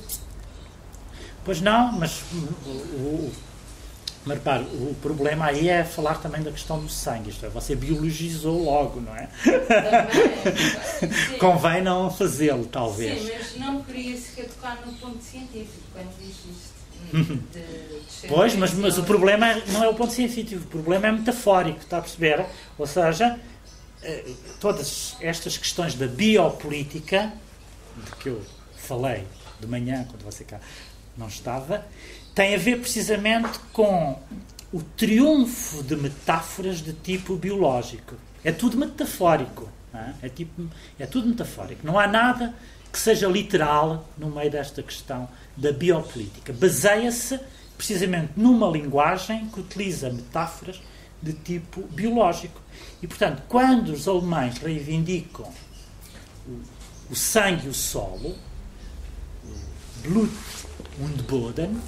Pois não, mas o, o, mas repare, o problema aí é falar também da questão do sangue. Isto é, você biologizou logo, não é? Também. Convém não fazê-lo, talvez. Sim, mas não queria sequer tocar no ponto científico quando diz isto. de- de Pois, mas, mas o problema é- não é o ponto científico, o problema é metafórico, está a perceber? Ou seja, eh, todas estas questões da biopolítica, de que eu falei de manhã, quando você cá não estava, têm a ver precisamente com o triunfo de metáforas de tipo biológico. É tudo metafórico. é? É, tipo, é tudo metafórico. Não há nada que seja literal no meio desta questão da biopolítica. Baseia-se precisamente numa linguagem que utiliza metáforas de tipo biológico. E, portanto, quando os alemães reivindicam o, o sangue e o solo, Blut und Boden,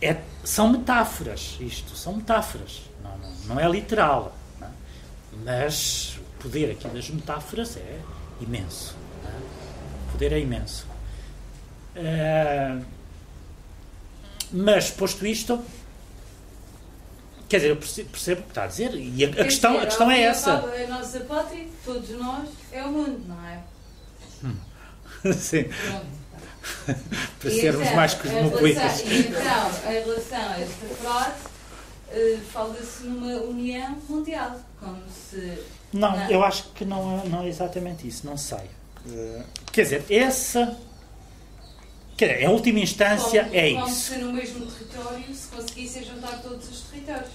é, são metáforas. Isto são metáforas. Não, não, não é literal. hã. Mas o poder aqui das metáforas é imenso. hã. O poder é imenso. Ah, mas, posto isto, quer dizer, eu perce- percebo o que está a dizer, e a, a questão, dizer, a questão é essa. A nossa pátria, todos nós, é o mundo, não é? Sim, Pronto. para E sermos então, mais cosmopolitas. relação- então, em relação a esta frase, eh, fala-se numa união mundial, como se. Não, Não. eu acho que não é, não é exatamente isso, não sei. Eh, Quer dizer, essa. Quer dizer, em última instância, como, é como isso. se no mesmo território se conseguisse juntar todos os territórios.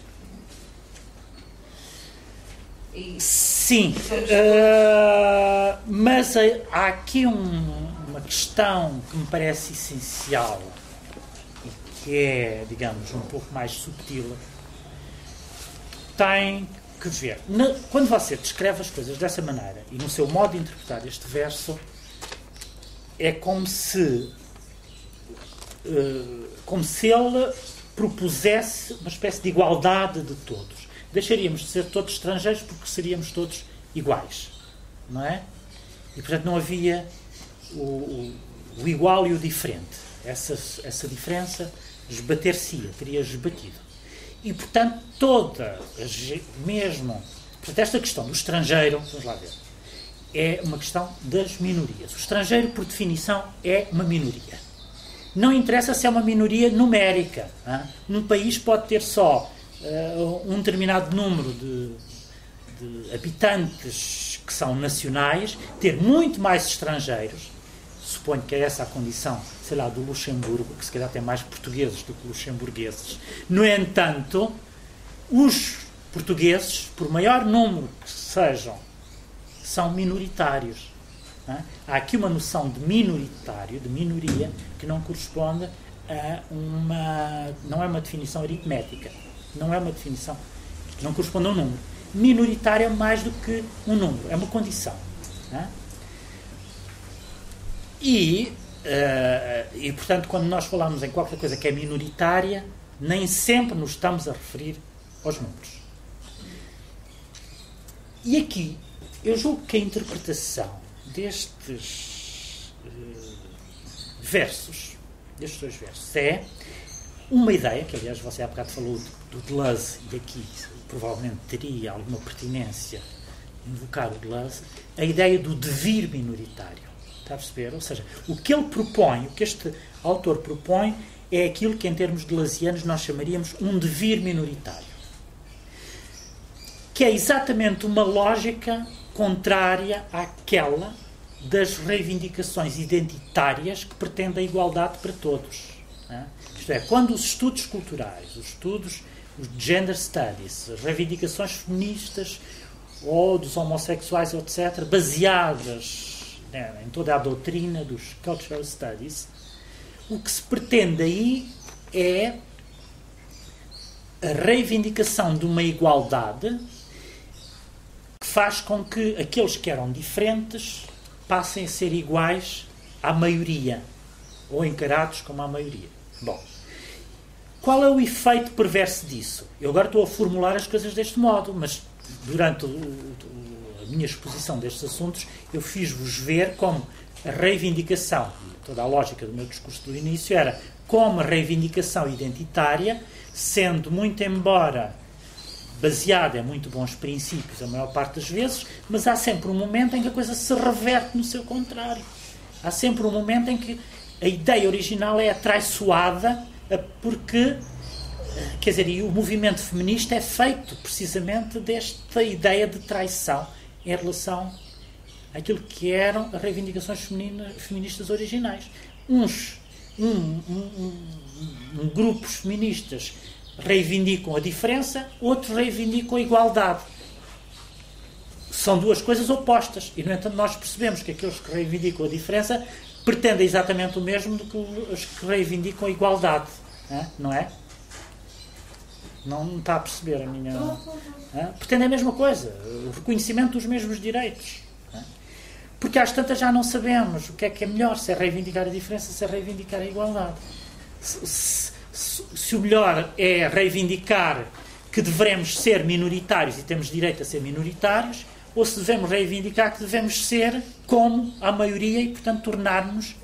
E Sim, eh, mas há aqui um- uma questão que me parece essencial e que é, digamos, um pouco mais subtil. Tem que ver. Na- quando você descreve as coisas dessa maneira e no seu modo de interpretar este verso, é como se eh, como se ele propusesse uma espécie de igualdade de todos. Deixaríamos de ser todos estrangeiros porque seríamos todos iguais, não é? E portanto não havia o, o, igual e o diferente. Essa, essa diferença esbater-se-ia, teria esbatido. E portanto toda, mesmo, portanto esta questão do estrangeiro, vamos lá ver, é uma questão das minorias. O estrangeiro, por definição, é uma minoria. Não interessa se é uma minoria numérica. Hein? Num país pode ter só uh, um determinado número de, de habitantes que são nacionais, ter muito mais estrangeiros. Suponho que é essa a condição, sei lá, do Luxemburgo, que se calhar tem mais portugueses do que luxemburgueses. No entanto, os portugueses, por maior número que sejam são minoritários. É? Há aqui uma noção de minoritário, de minoria, que não corresponde a uma. não é uma definição aritmética. Não é uma definição. não corresponde a um número. Minoritário é mais do que um número, é uma condição. É? E, uh, e, portanto, quando nós falamos em qualquer coisa que é minoritária, nem sempre nos estamos a referir aos números. E aqui eu julgo que a interpretação destes uh, versos, destes dois versos, é uma ideia, que aliás você há bocado falou do, Deleuze, e aqui provavelmente teria alguma pertinência invocar o Deleuze, a ideia do devir minoritário. Está a perceber? Ou seja, o que ele propõe, o que este autor propõe, é aquilo que em termos deleuzianos nós chamaríamos um devir minoritário. Que é exatamente uma lógica contrária àquela das reivindicações identitárias que pretendem a igualdade para todos. É? Isto é, quando os estudos culturais, os estudos, os gender studies, as reivindicações feministas ou dos homossexuais, etc., baseadas né, em toda a doutrina dos cultural studies, o que se pretende aí é a reivindicação de uma igualdade faz com que aqueles que eram diferentes passem a ser iguais à maioria, ou encarados como a maioria. Bom, qual é o efeito perverso disso? Eu agora estou a formular as coisas deste modo, mas durante o, o, minha exposição destes assuntos eu fiz-vos ver como a reivindicação, toda a lógica do meu discurso do início era como a reivindicação identitária, sendo muito embora baseada em muito bons princípios a maior parte das vezes, mas há sempre um momento em que a coisa se reverte no seu contrário. Há sempre um momento em que a ideia original é atraiçoada porque, quer dizer, e o movimento feminista é feito precisamente desta ideia de traição em relação àquilo que eram as reivindicações feministas originais. Uns, um, um, um, grupos feministas reivindicam a diferença, outros reivindicam a igualdade. São duas coisas opostas. E, no entanto, nós percebemos que aqueles que reivindicam a diferença pretendem exatamente o mesmo do que os que reivindicam a igualdade. Não é? Não está a perceber a minha. É? Pretendem a mesma coisa, o reconhecimento dos mesmos direitos. Porque às tantas já não sabemos o que é que é melhor, se é reivindicar a diferença, se é reivindicar a igualdade. Se, se, se o melhor é reivindicar que devemos ser minoritários e temos direito a ser minoritários, ou se devemos reivindicar que devemos ser como a maioria e, portanto, tornar-nos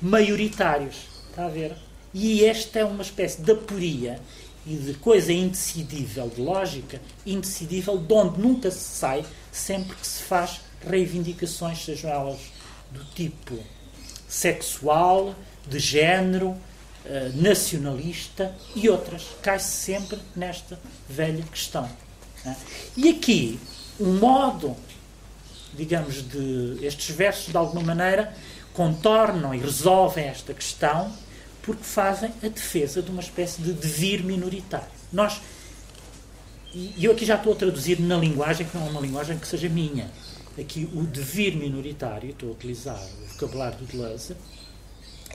maioritários. Está a ver? E esta é uma espécie de aporia e de coisa indecidível, de lógica indecidível, de onde nunca se sai, sempre que se faz reivindicações, sejam elas do tipo sexual, de género, eh, nacionalista e outras. Cai-se sempre nesta velha questão. Né? E aqui, um modo, digamos, de. Estes versos, de alguma maneira, contornam e resolvem esta questão porque fazem a defesa de uma espécie de devir minoritário. Nós. E eu aqui já estou a traduzir na linguagem que não é uma linguagem que seja minha. Aqui, o devir minoritário, estou a utilizar o vocabulário do Deleuze,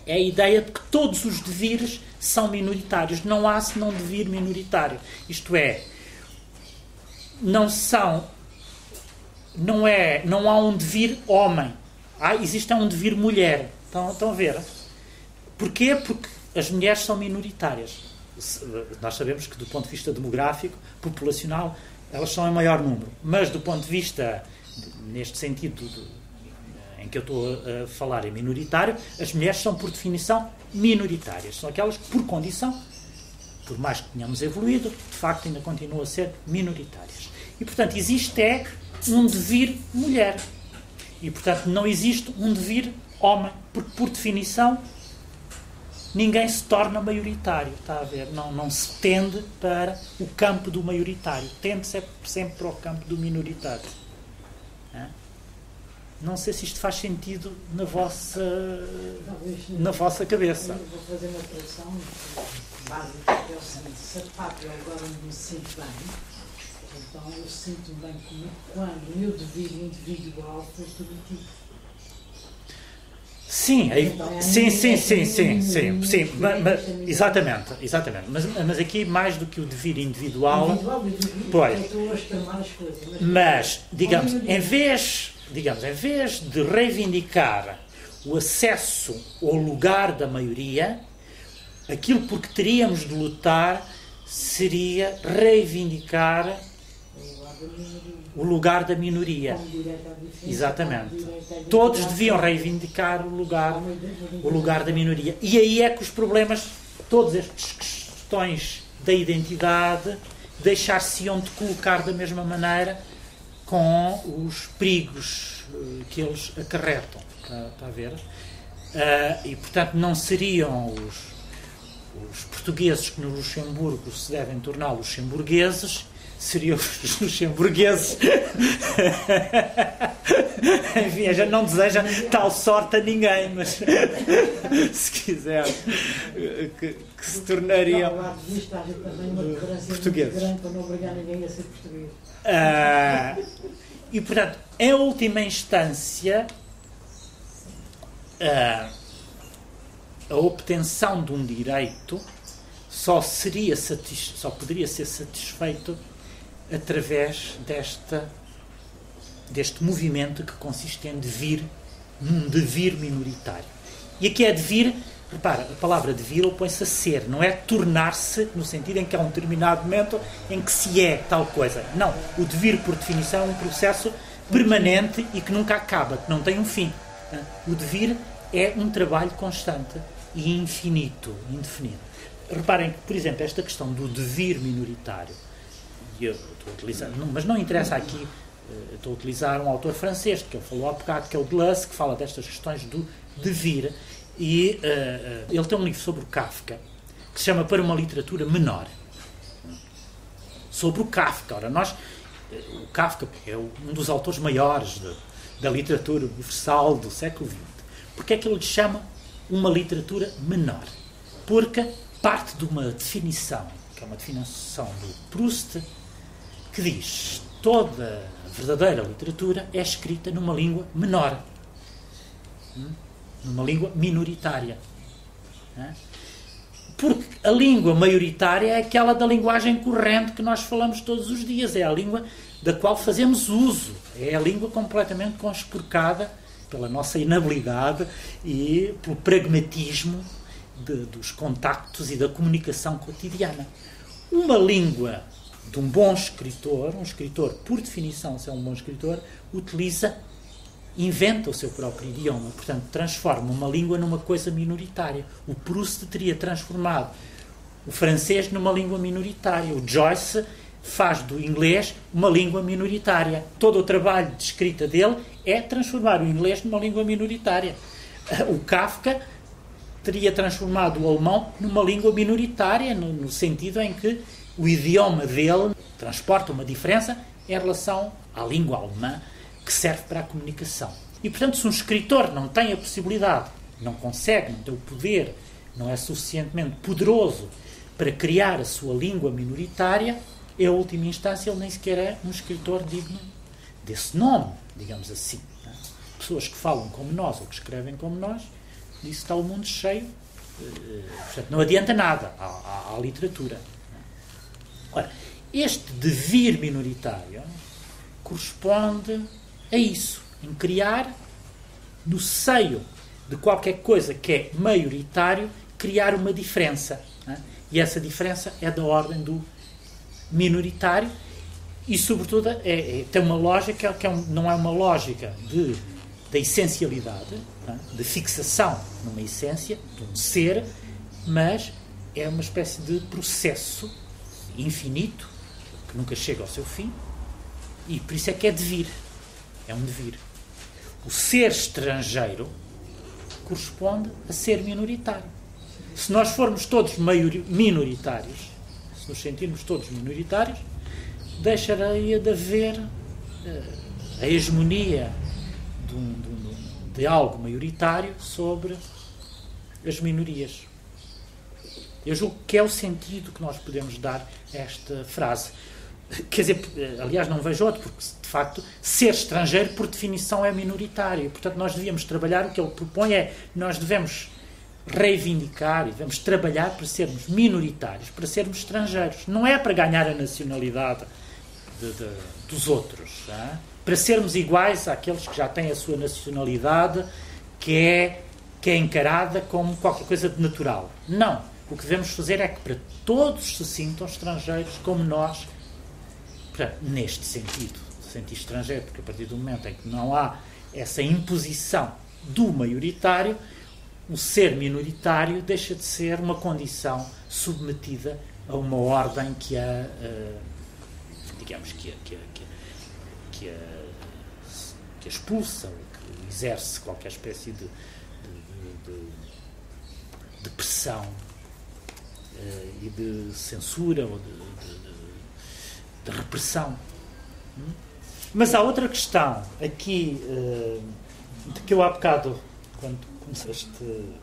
é a ideia de que todos os devires são minoritários. Não há senão devir minoritário. Isto é, não são. Não, é, não há um devir homem. Há, existe um devir mulher. Estão, estão a ver? Porquê? Porque as mulheres são minoritárias. Nós sabemos que, do ponto de vista demográfico, populacional, elas são em maior número. Mas, do ponto de vista, neste sentido em que eu estou a falar em minoritário, as mulheres são, por definição, minoritárias. São aquelas que, por condição, por mais que tenhamos evoluído, de facto ainda continuam a ser minoritárias. E, portanto, existe é um devir mulher. E, portanto, não existe um devir homem, porque, por definição, ninguém se torna maioritário, está a ver? Não, não se tende para o campo do maioritário, tende -se sempre para o campo do minoritário. Não sei se isto faz sentido na vossa, na vossa cabeça. Eu vou fazer uma operação básica, que é o seguinte, se pátria agora me sinto bem, então eu sinto-me bem comigo quando o meu dever individual foi prometido. Sim, então, é sim, sim, sim, sim, sim, sim, mas, exatamente, exatamente. Mas, mas aqui mais do que o dever individual, individual pois, mas digamos, em vez, digamos, em vez de reivindicar o acesso ao lugar da maioria, aquilo por que teríamos de lutar seria reivindicar o lugar da minoria. Exatamente. Todos deviam reivindicar o lugar, o lugar da minoria. E aí é que os problemas, todas estas questões da identidade, deixar-se-iam de colocar da mesma maneira com os perigos eh, que eles acarretam. Está, está a ver? Uh, e, portanto, não seriam os, os portugueses que no Luxemburgo se devem tornar luxemburgueses, seriam os luxemburgueses. Enfim, a gente não deseja tal sorte a ninguém, mas se quiser, que, que se tornariam portugueses. Uh, e, portanto, em última instância, uh, a obtenção de um direito só seria só poderia ser satisfeito através desta, deste movimento que consiste em devir, num devir minoritário. E aqui é devir, repara, a palavra devir opõe-se a ser, não é tornar-se, no sentido em que há um determinado momento em que se é tal coisa. Não, o devir, por definição, é um processo permanente e que nunca acaba, que não tem um fim. O devir é um trabalho constante e infinito, indefinido. Reparem que, por exemplo, esta questão do devir minoritário e eu estou a utilizar, não, mas não interessa aqui, eh, estou a utilizar um autor francês que eu falou há bocado, que é o Deleuze, que fala destas questões do devir, e uh, ele tem um livro sobre o Kafka, que se chama Para uma Literatura Menor. Sobre o Kafka. Ora, nós, o Kafka é um dos autores maiores de, da literatura universal do século XX. Porque é que ele lhe chama uma literatura menor? Porque parte de uma definição, que é uma definição do Proust, que diz toda verdadeira literatura é escrita numa língua menor, hum? numa língua minoritária. Porque a língua maioritária é aquela da linguagem corrente que nós falamos todos os dias, é a língua da qual fazemos uso, é a língua completamente conspurcada pela nossa inabilidade e pelo pragmatismo de, dos contactos e da comunicação cotidiana. Uma língua de um bom escritor, um escritor, por definição, se é um bom escritor, utiliza, inventa o seu próprio idioma, portanto, transforma uma língua numa coisa minoritária. O Proust teria transformado o francês numa língua minoritária. O Joyce faz do inglês uma língua minoritária. Todo o trabalho de escrita dele é transformar o inglês numa língua minoritária. O Kafka teria transformado o alemão numa língua minoritária, no, no sentido em que o idioma dele transporta uma diferença em relação à língua alemã que serve para a comunicação. E, portanto, se um escritor não tem a possibilidade, não consegue, não tem o poder, não é suficientemente poderoso para criar a sua língua minoritária, em última instância, ele nem sequer é um escritor digno desse nome, digamos assim. É? Pessoas que falam como nós ou que escrevem como nós, disso está o mundo cheio. Eh, portanto, não adianta nada à, à, à literatura. Ora, este devir minoritário corresponde a isso, em criar no seio de qualquer coisa que é maioritário, criar uma diferença. né? E essa diferença é da ordem do minoritário e, sobretudo, é, é- tem uma lógica que é um- não é uma lógica de, da essencialidade, né? de fixação numa essência, de um ser, mas é uma espécie de processo infinito que nunca chega ao seu fim e por isso é que é devir. É um devir. O ser estrangeiro corresponde a ser minoritário. Se nós formos todos minoritários, se nos sentirmos todos minoritários, deixaria de haver eh, a hegemonia de, um- de um- de algo maioritário sobre as minorias. Eu julgo que é o sentido que nós podemos dar a esta frase. Quer dizer, eh, aliás, não vejo outro, porque de facto ser estrangeiro, por definição, é minoritário. Portanto, nós devíamos trabalhar, o que ele propõe é nós devemos reivindicar e devemos trabalhar para sermos minoritários, para sermos estrangeiros. Não é para ganhar a nacionalidade de- de- dos outros, ah? para sermos iguais àqueles que já têm a sua nacionalidade, que é, que é encarada como qualquer coisa de natural. Não. O que devemos fazer é que para todos se sintam estrangeiros como nós, Portanto, neste sentido, sentir estrangeiro, porque a partir do momento em que não há essa imposição do maioritário, o ser minoritário deixa de ser uma condição submetida a uma ordem que a, eh, digamos, que a, que a, que a, que a, a expulsa, que exerce qualquer espécie de, de, de- de- pressão e de censura ou de, de- de- de repressão. Hum? Mas há outra questão aqui eh, de que eu há bocado, quando comecei este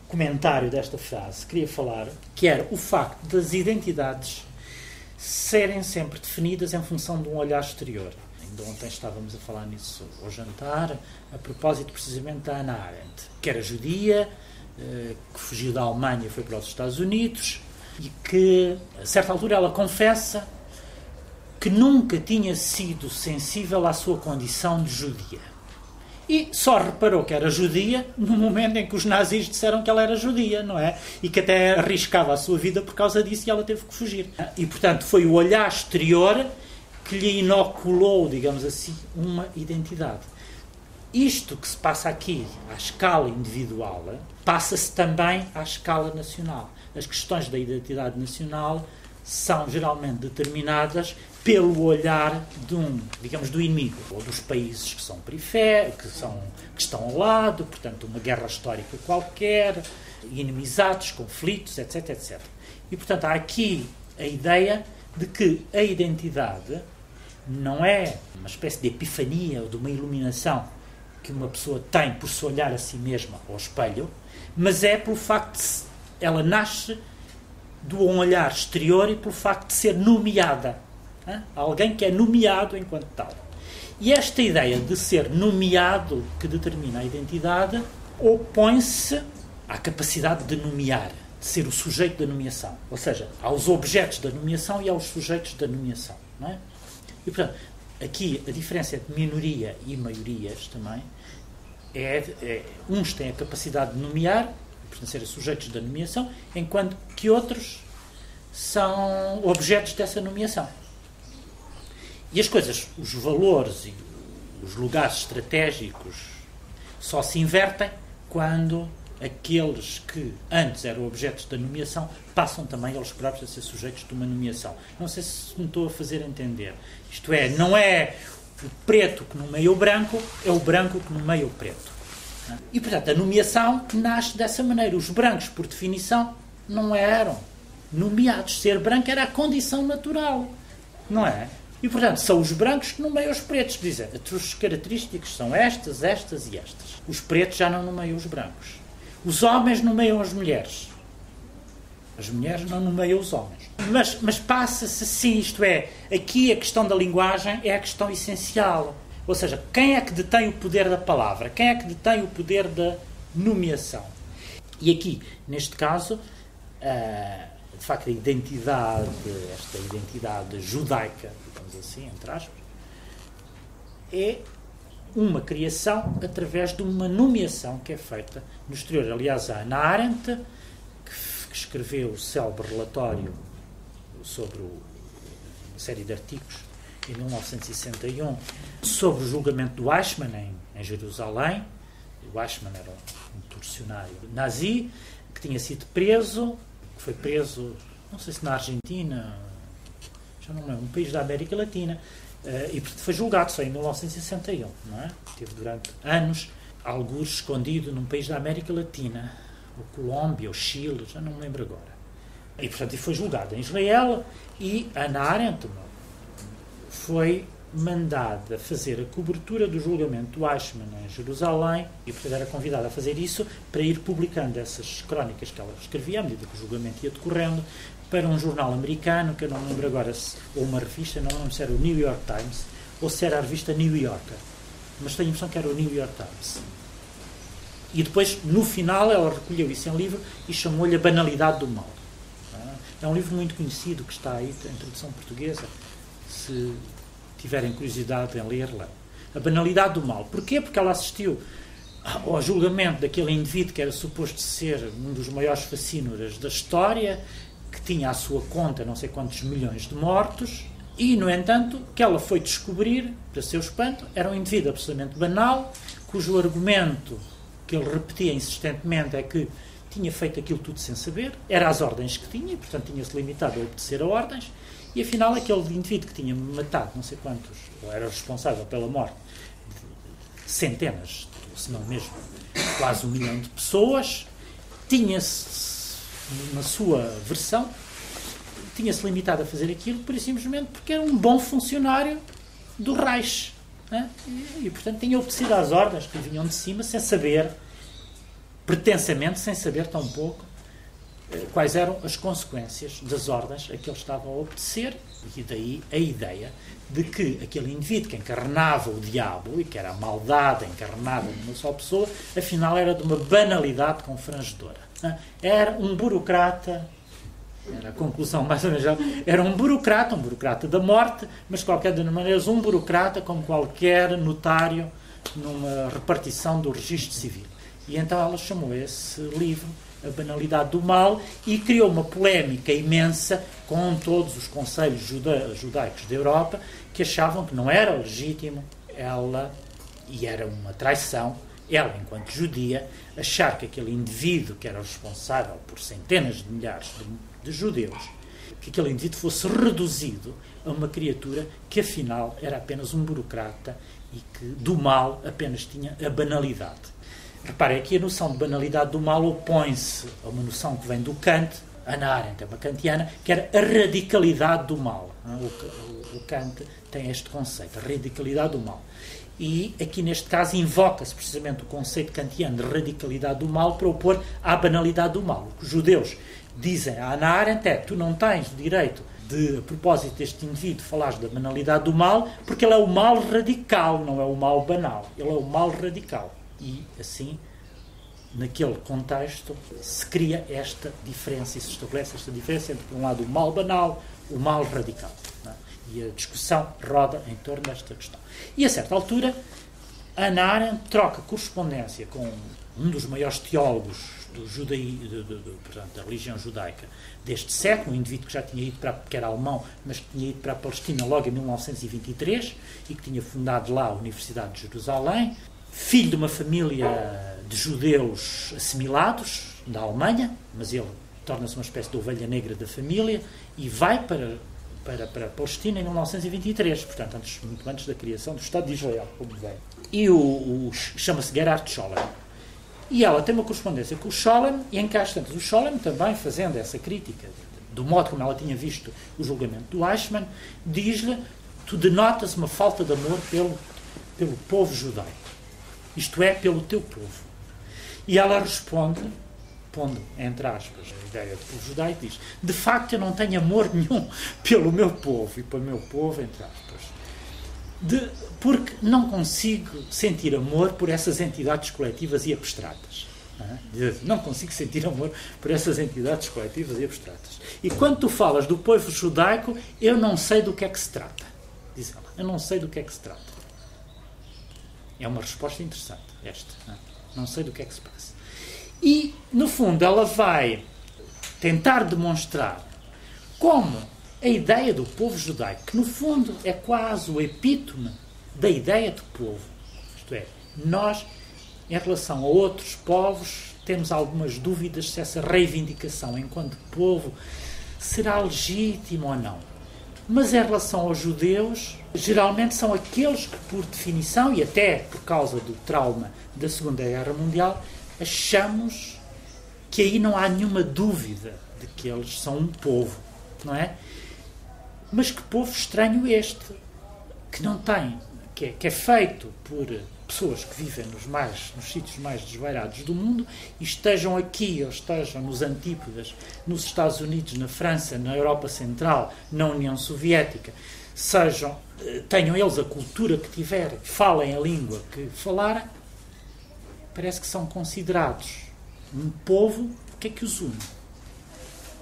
comentário desta frase, queria falar, que era o facto das identidades serem sempre definidas em função de um olhar exterior. Ainda ontem estávamos a falar nisso ao jantar, a propósito precisamente da Hannah Arendt, que era judia, eh, que fugiu da Alemanha e foi para os Estados Unidos, e que, a certa altura, ela confessa que nunca tinha sido sensível à sua condição de judia. E só reparou que era judia no momento em que os nazis disseram que ela era judia, não é? E que até arriscava a sua vida por causa disso e ela teve que fugir. E, portanto, foi o olhar exterior que lhe inoculou, digamos assim, uma identidade. Isto que se passa aqui à escala individual passa-se também à escala nacional. As questões da identidade nacional são geralmente determinadas pelo olhar de um, digamos, do inimigo, ou dos países que são periféricos, que, são, que estão ao lado, portanto, uma guerra histórica qualquer, inimizades, conflitos, etc, etc. E, portanto, há aqui a ideia de que a identidade não é uma espécie de epifania ou de uma iluminação que uma pessoa tem por se olhar a si mesma ao espelho, mas é pelo facto de ela nasce do um olhar exterior e pelo facto de ser nomeada. Hã? Alguém que é nomeado enquanto tal. E esta ideia de ser nomeado que determina a identidade opõe-se à capacidade de nomear, de ser o sujeito da nomeação. Ou seja, aos objetos da nomeação e aos sujeitos da nomeação. Não é? E, portanto, aqui a diferença entre minoria e maiorias também é, é- uns têm a capacidade de nomear, portanto, serem sujeitos da nomeação, enquanto que outros são objetos dessa nomeação. E as coisas, os valores e os lugares estratégicos só se invertem quando aqueles que antes eram objetos da nomeação passam também eles próprios a ser sujeitos de uma nomeação. Não sei se me estou a fazer entender. Isto é, não é o preto que nomeia o branco, é o branco que nomeia o preto. E, portanto, a nomeação nasce dessa maneira. Os brancos, por definição, não eram nomeados. Ser branco era a condição natural, não é? E, portanto, são os brancos que nomeiam os pretos. Dizem, as suas características são estas, estas e estas. Os pretos já não nomeiam os brancos. Os homens nomeiam as mulheres. As mulheres não nomeiam os homens. Mas, mas passa-se assim, isto é, aqui a questão da linguagem é a questão essencial. Ou seja, quem é que detém o poder da palavra? Quem é que detém o poder da nomeação? E aqui, neste caso, ah, de facto, a identidade, esta identidade judaica, digamos assim, entre aspas, é uma criação através de uma nomeação que é feita no exterior. Aliás, a Ana Arendt, que, escreveu o célebre relatório sobre uma série de artigos em 1961 sobre o julgamento do Eichmann em, em Jerusalém. O Eichmann era um, torcionário nazi que tinha sido preso, que foi preso, não sei se na Argentina, já não lembro, um país da América Latina, uh, e foi julgado só em 1961, não é? Teve durante anos alguns escondido num país da América Latina, ou Colômbia, ou Chile, já não me lembro agora. E, portanto, foi julgado em Israel e Ana Arendt foi mandada fazer a cobertura do julgamento do Eichmann em Jerusalém e, portanto, era convidada a fazer isso para ir publicando essas crónicas que ela escrevia à medida que o julgamento ia decorrendo para um jornal americano, que eu não me lembro agora, se, ou uma revista, não me lembro se era o New York Times ou se era a revista New Yorker, mas tenho a impressão que era o New York Times. E depois, no final, ela recolheu isso em livro e chamou-lhe A Banalidade do Mal. É um livro muito conhecido que está aí em tradução portuguesa. Se tiverem curiosidade em leiam. A banalidade do mal. Porquê? Porque ela assistiu ao julgamento daquele indivíduo que era suposto ser um dos maiores fascínoras da história, que tinha à sua conta não sei quantos milhões de mortos, e, no entanto, que ela foi descobrir, para seu espanto, era um indivíduo absolutamente banal, cujo argumento que ele repetia insistentemente é que tinha feito aquilo tudo sem saber, era as ordens que tinha, e, portanto, tinha-se limitado a obedecer a ordens, e afinal aquele indivíduo que tinha matado não sei quantos, ou era responsável pela morte de centenas, se não mesmo quase um milhão de pessoas, tinha-se, na sua versão, tinha-se limitado a fazer aquilo, por simplesmente porque era um bom funcionário do Reich. Né? E, e, portanto, tinha obedecido às ordens que vinham de cima, sem saber, pretensamente, sem saber tão pouco, quais eram as consequências das ordens a que ele estava a obedecer, e daí a ideia de que aquele indivíduo que encarnava o diabo e que era a maldade encarnada numa só pessoa, afinal era de uma banalidade confrangedora. Era um burocrata, era a conclusão mais ou menos, era um burocrata, um burocrata da morte, mas de qualquer maneira um burocrata como qualquer notário numa repartição do registro civil. E então ela chamou esse livro a banalidade do mal e criou uma polémica imensa com todos os conselhos juda judaicos da Europa que achavam que não era legítimo ela, e era uma traição, ela, enquanto judia, achar que aquele indivíduo que era responsável por centenas de milhares de, de judeus, que aquele indivíduo fosse reduzido a uma criatura que afinal era apenas um burocrata e que do mal apenas tinha a banalidade. Reparem, aqui a noção de banalidade do mal opõe-se a uma noção que vem do Kant, Ana Arendt é uma kantiana, que era a radicalidade do mal. O, o, o Kant tem este conceito, a radicalidade do mal. E aqui neste caso invoca-se precisamente o conceito kantiano de radicalidade do mal para opor à banalidade do mal. Os judeus dizem a Ana Arendt é tu não tens o direito de, a propósito deste indivíduo, falares da banalidade do mal, porque ele é o mal radical, não é o mal banal. Ele é o mal radical e assim naquele contexto se cria esta diferença e se estabelece esta diferença entre por um lado o mal banal o mal radical é? e a discussão roda em torno desta questão e a certa altura Ana Arendt troca correspondência com um dos maiores teólogos do judaí, do, do, do, portanto, da religião judaica deste século, um indivíduo que já tinha ido para, que era alemão, mas que tinha ido para a Palestina logo em 1923 e que tinha fundado lá a Universidade de Jerusalém, filho de uma família de judeus assimilados da Alemanha, mas ele torna-se uma espécie de ovelha negra da família e vai para, para, para a Palestina em 1923, portanto, antes, muito antes da criação do Estado de Israel, como vem. E o, o chama-se Gerhard Scholem. E ela tem uma correspondência com o Scholem, e em cá tantos, o Scholem também fazendo essa crítica do modo como ela tinha visto o julgamento do Eichmann, diz-lhe: Tu denotas uma falta de amor pelo, pelo povo judaico isto é, pelo teu povo. E ela responde, pondo entre aspas a ideia do povo judaico, diz: De facto, eu não tenho amor nenhum pelo meu povo e pelo meu povo, entre aspas. De, porque não consigo sentir amor por essas entidades coletivas e abstratas. Não consigo sentir amor por essas entidades coletivas e abstratas. E quando tu falas do povo judaico, eu não sei do que é que se trata. Diz ela, eu não sei do que é que se trata. É uma resposta interessante, esta. Não, é? não sei do que é que se passa. E, no fundo, ela vai tentar demonstrar como a ideia do povo judaico, que no fundo é quase o epítome da ideia de povo, isto é, nós, em relação a outros povos, temos algumas dúvidas se essa reivindicação enquanto povo será legítima ou não. Mas em relação aos judeus, geralmente são aqueles que, por definição, e até por causa do trauma da Segunda Guerra Mundial, achamos que aí não há nenhuma dúvida de que eles são um povo, não é? Mas que povo estranho este, que não tem, que é, que é feito por pessoas que vivem nos, mais, nos sítios mais desvairados do mundo e estejam aqui ou estejam nos Antípodas, nos Estados Unidos, na França, na Europa Central, na União Soviética, sejam, eh, tenham eles a cultura que tiverem, falem a língua que falarem, parece que são considerados um povo, o que é que os une?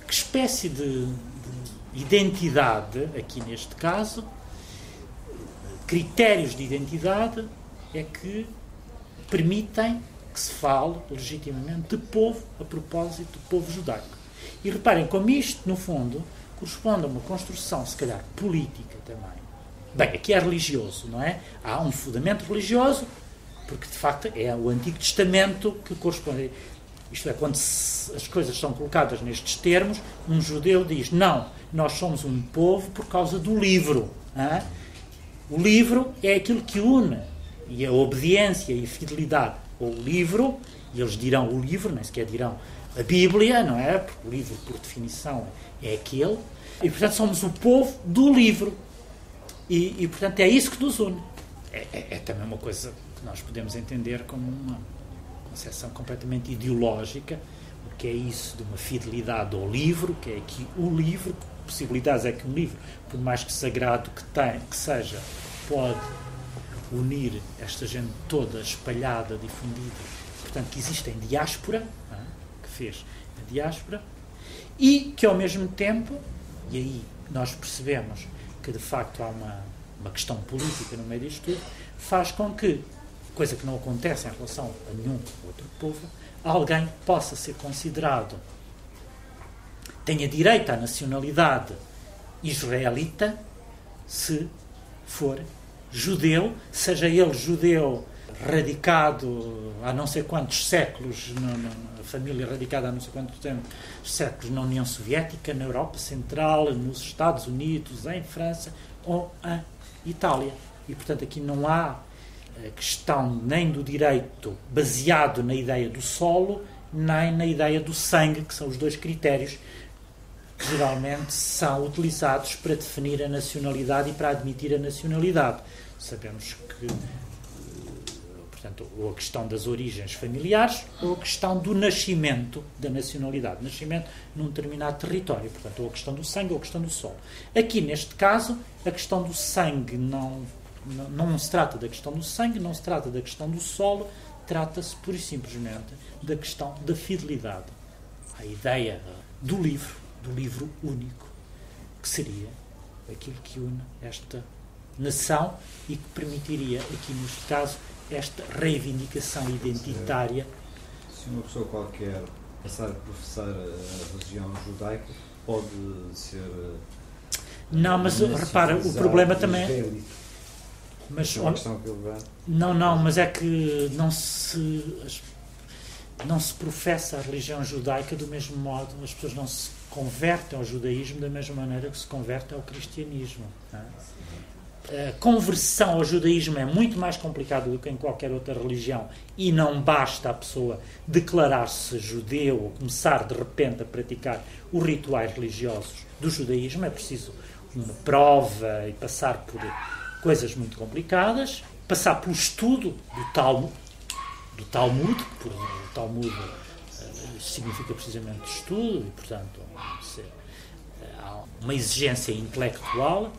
Que espécie de, de identidade, aqui neste caso, critérios de identidade é que permitem que se fale legitimamente de povo a propósito do povo judaico. E reparem como isto, no fundo, corresponde a uma construção, se calhar, política também. Bem, aqui é religioso, não é? Há um fundamento religioso, porque de facto é o Antigo Testamento que corresponde. Isto é, quando as coisas são colocadas nestes termos, um judeu diz: Não, nós somos um povo por causa do livro. Hein? O livro é aquilo que une e a obediência e fidelidade ao livro, e eles dirão o livro, nem sequer dirão a Bíblia, não é? Porque o livro, por definição, é aquele. E, portanto, somos o povo do livro. E, e portanto, é isso que nos une. É, é, é, também uma coisa que nós podemos entender como uma concepção completamente ideológica. O que é isso de uma fidelidade ao livro, que é que o livro, possibilidades é que um livro, por mais que sagrado que, tem, que seja, pode unir esta gente toda espalhada, difundida, portanto, que existe em diáspora, é? que fez a diáspora, e que ao mesmo tempo, e aí nós percebemos que de facto há uma, uma questão política no meio disto tudo, faz com que, coisa que não acontece em relação a nenhum outro povo, alguém possa ser considerado, tenha direito à nacionalidade israelita, se for judeu, seja ele judeu radicado há não sei quantos séculos, a família radicada há não sei quantos séculos na União Soviética, na Europa Central, nos Estados Unidos, em França ou em Itália. E, portanto, aqui não há eh, questão nem do direito baseado na ideia do solo, nem na ideia do sangue, que são os dois critérios que geralmente são utilizados para definir a nacionalidade e para admitir a nacionalidade. Sabemos que, portanto, ou a questão das origens familiares ou a questão do nascimento da nacionalidade, nascimento num determinado território, portanto, ou a questão do sangue ou a questão do solo. Aqui, neste caso, a questão do sangue não, não, não se trata da questão do sangue, não se trata da questão do solo, trata-se pura e simplesmente da questão da fidelidade à ideia do livro, do livro único, que seria aquilo que une esta nação e que permitiria, aqui neste caso, esta reivindicação identitária. Se uma pessoa qualquer passar a professar a religião judaica, pode ser. Não, mas repara, o problema também. É- mas, é não, não, mas é que não se não se professa a religião judaica do mesmo modo, as pessoas não se convertem ao judaísmo da mesma maneira que se convertem ao cristianismo. É? A conversão ao judaísmo é muito mais complicado do que em qualquer outra religião e não basta a pessoa declarar-se judeu ou começar de repente a praticar os rituais religiosos do judaísmo. É preciso uma prova e passar por coisas muito complicadas, passar pelo estudo do Talmud, do Talmud, o Talmud uh, significa precisamente estudo e, portanto, há uma exigência intelectual.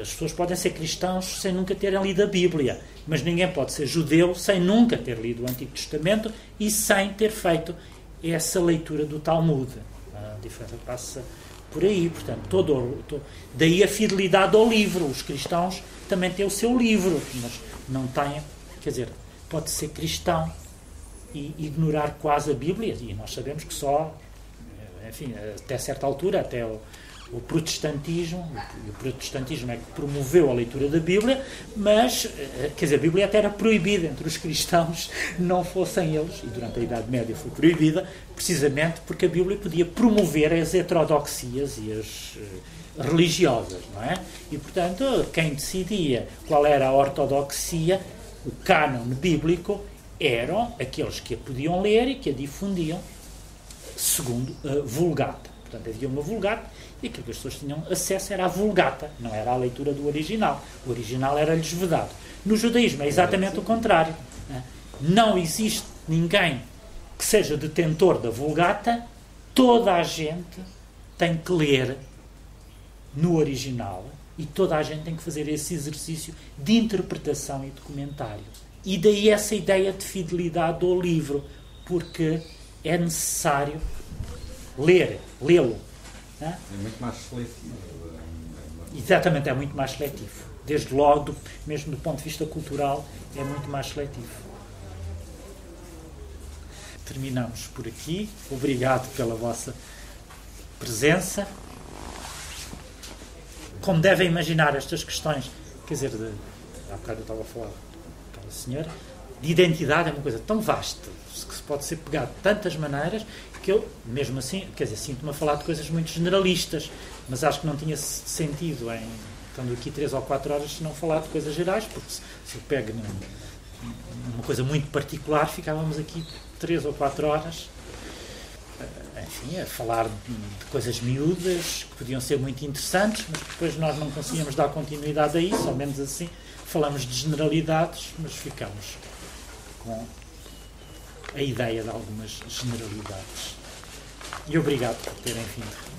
As pessoas podem ser cristãos sem nunca terem lido a Bíblia, mas ninguém pode ser judeu sem nunca ter lido o Antigo Testamento e sem ter feito essa leitura do Talmud. A diferença passa por aí, portanto, todo, todo, daí a fidelidade ao livro. Os cristãos também têm o seu livro, mas não têm, quer dizer, pode ser cristão e ignorar quase a Bíblia, e nós sabemos que só enfim, até certa altura, até o, o protestantismo, o protestantismo é que promoveu a leitura da Bíblia, mas, eh, quer dizer, a Bíblia até era proibida entre os cristãos, não fossem eles, e durante a Idade Média foi proibida, precisamente porque a Bíblia podia promover as heterodoxias e as uh, religiosas, não é? E, portanto, quem decidia qual era a ortodoxia, o cânon bíblico, eram aqueles que a podiam ler e que a difundiam segundo a Vulgata. Portanto, havia uma Vulgata e aquilo que as pessoas tinham acesso era a Vulgata, não era a leitura do original. O original era-lhes vedado. No judaísmo é exatamente o contrário. Né? Não existe ninguém que seja detentor da Vulgata, toda a gente tem que ler no original e toda a gente tem que fazer esse exercício de interpretação e de comentário. E daí essa ideia de fidelidade ao livro, porque é necessário ler, lê-lo. É muito mais seletivo. Exatamente, é muito mais seletivo. Desde logo, mesmo do ponto de vista cultural, é muito mais seletivo. Terminamos por aqui. Obrigado pela vossa presença. Como devem imaginar estas questões, quer dizer, de, há bocado eu estava a falar com aquela senhora, de identidade é uma coisa tão vasta, que se pode ser pegado de tantas maneiras, que eu, mesmo assim, quer dizer, sinto-me a falar de coisas muito generalistas, mas acho que não tinha sentido em, estando aqui três ou quatro horas, se não falar de coisas gerais, porque se, se eu pego numa coisa muito particular, ficávamos aqui três ou quatro horas eh, enfim, a falar de, coisas miúdas que podiam ser muito interessantes, mas depois nós não conseguíamos dar continuidade a isso, ao menos assim falamos de generalidades, mas ficamos com a ideia de algumas generalidades. E obrigado por terem vindo.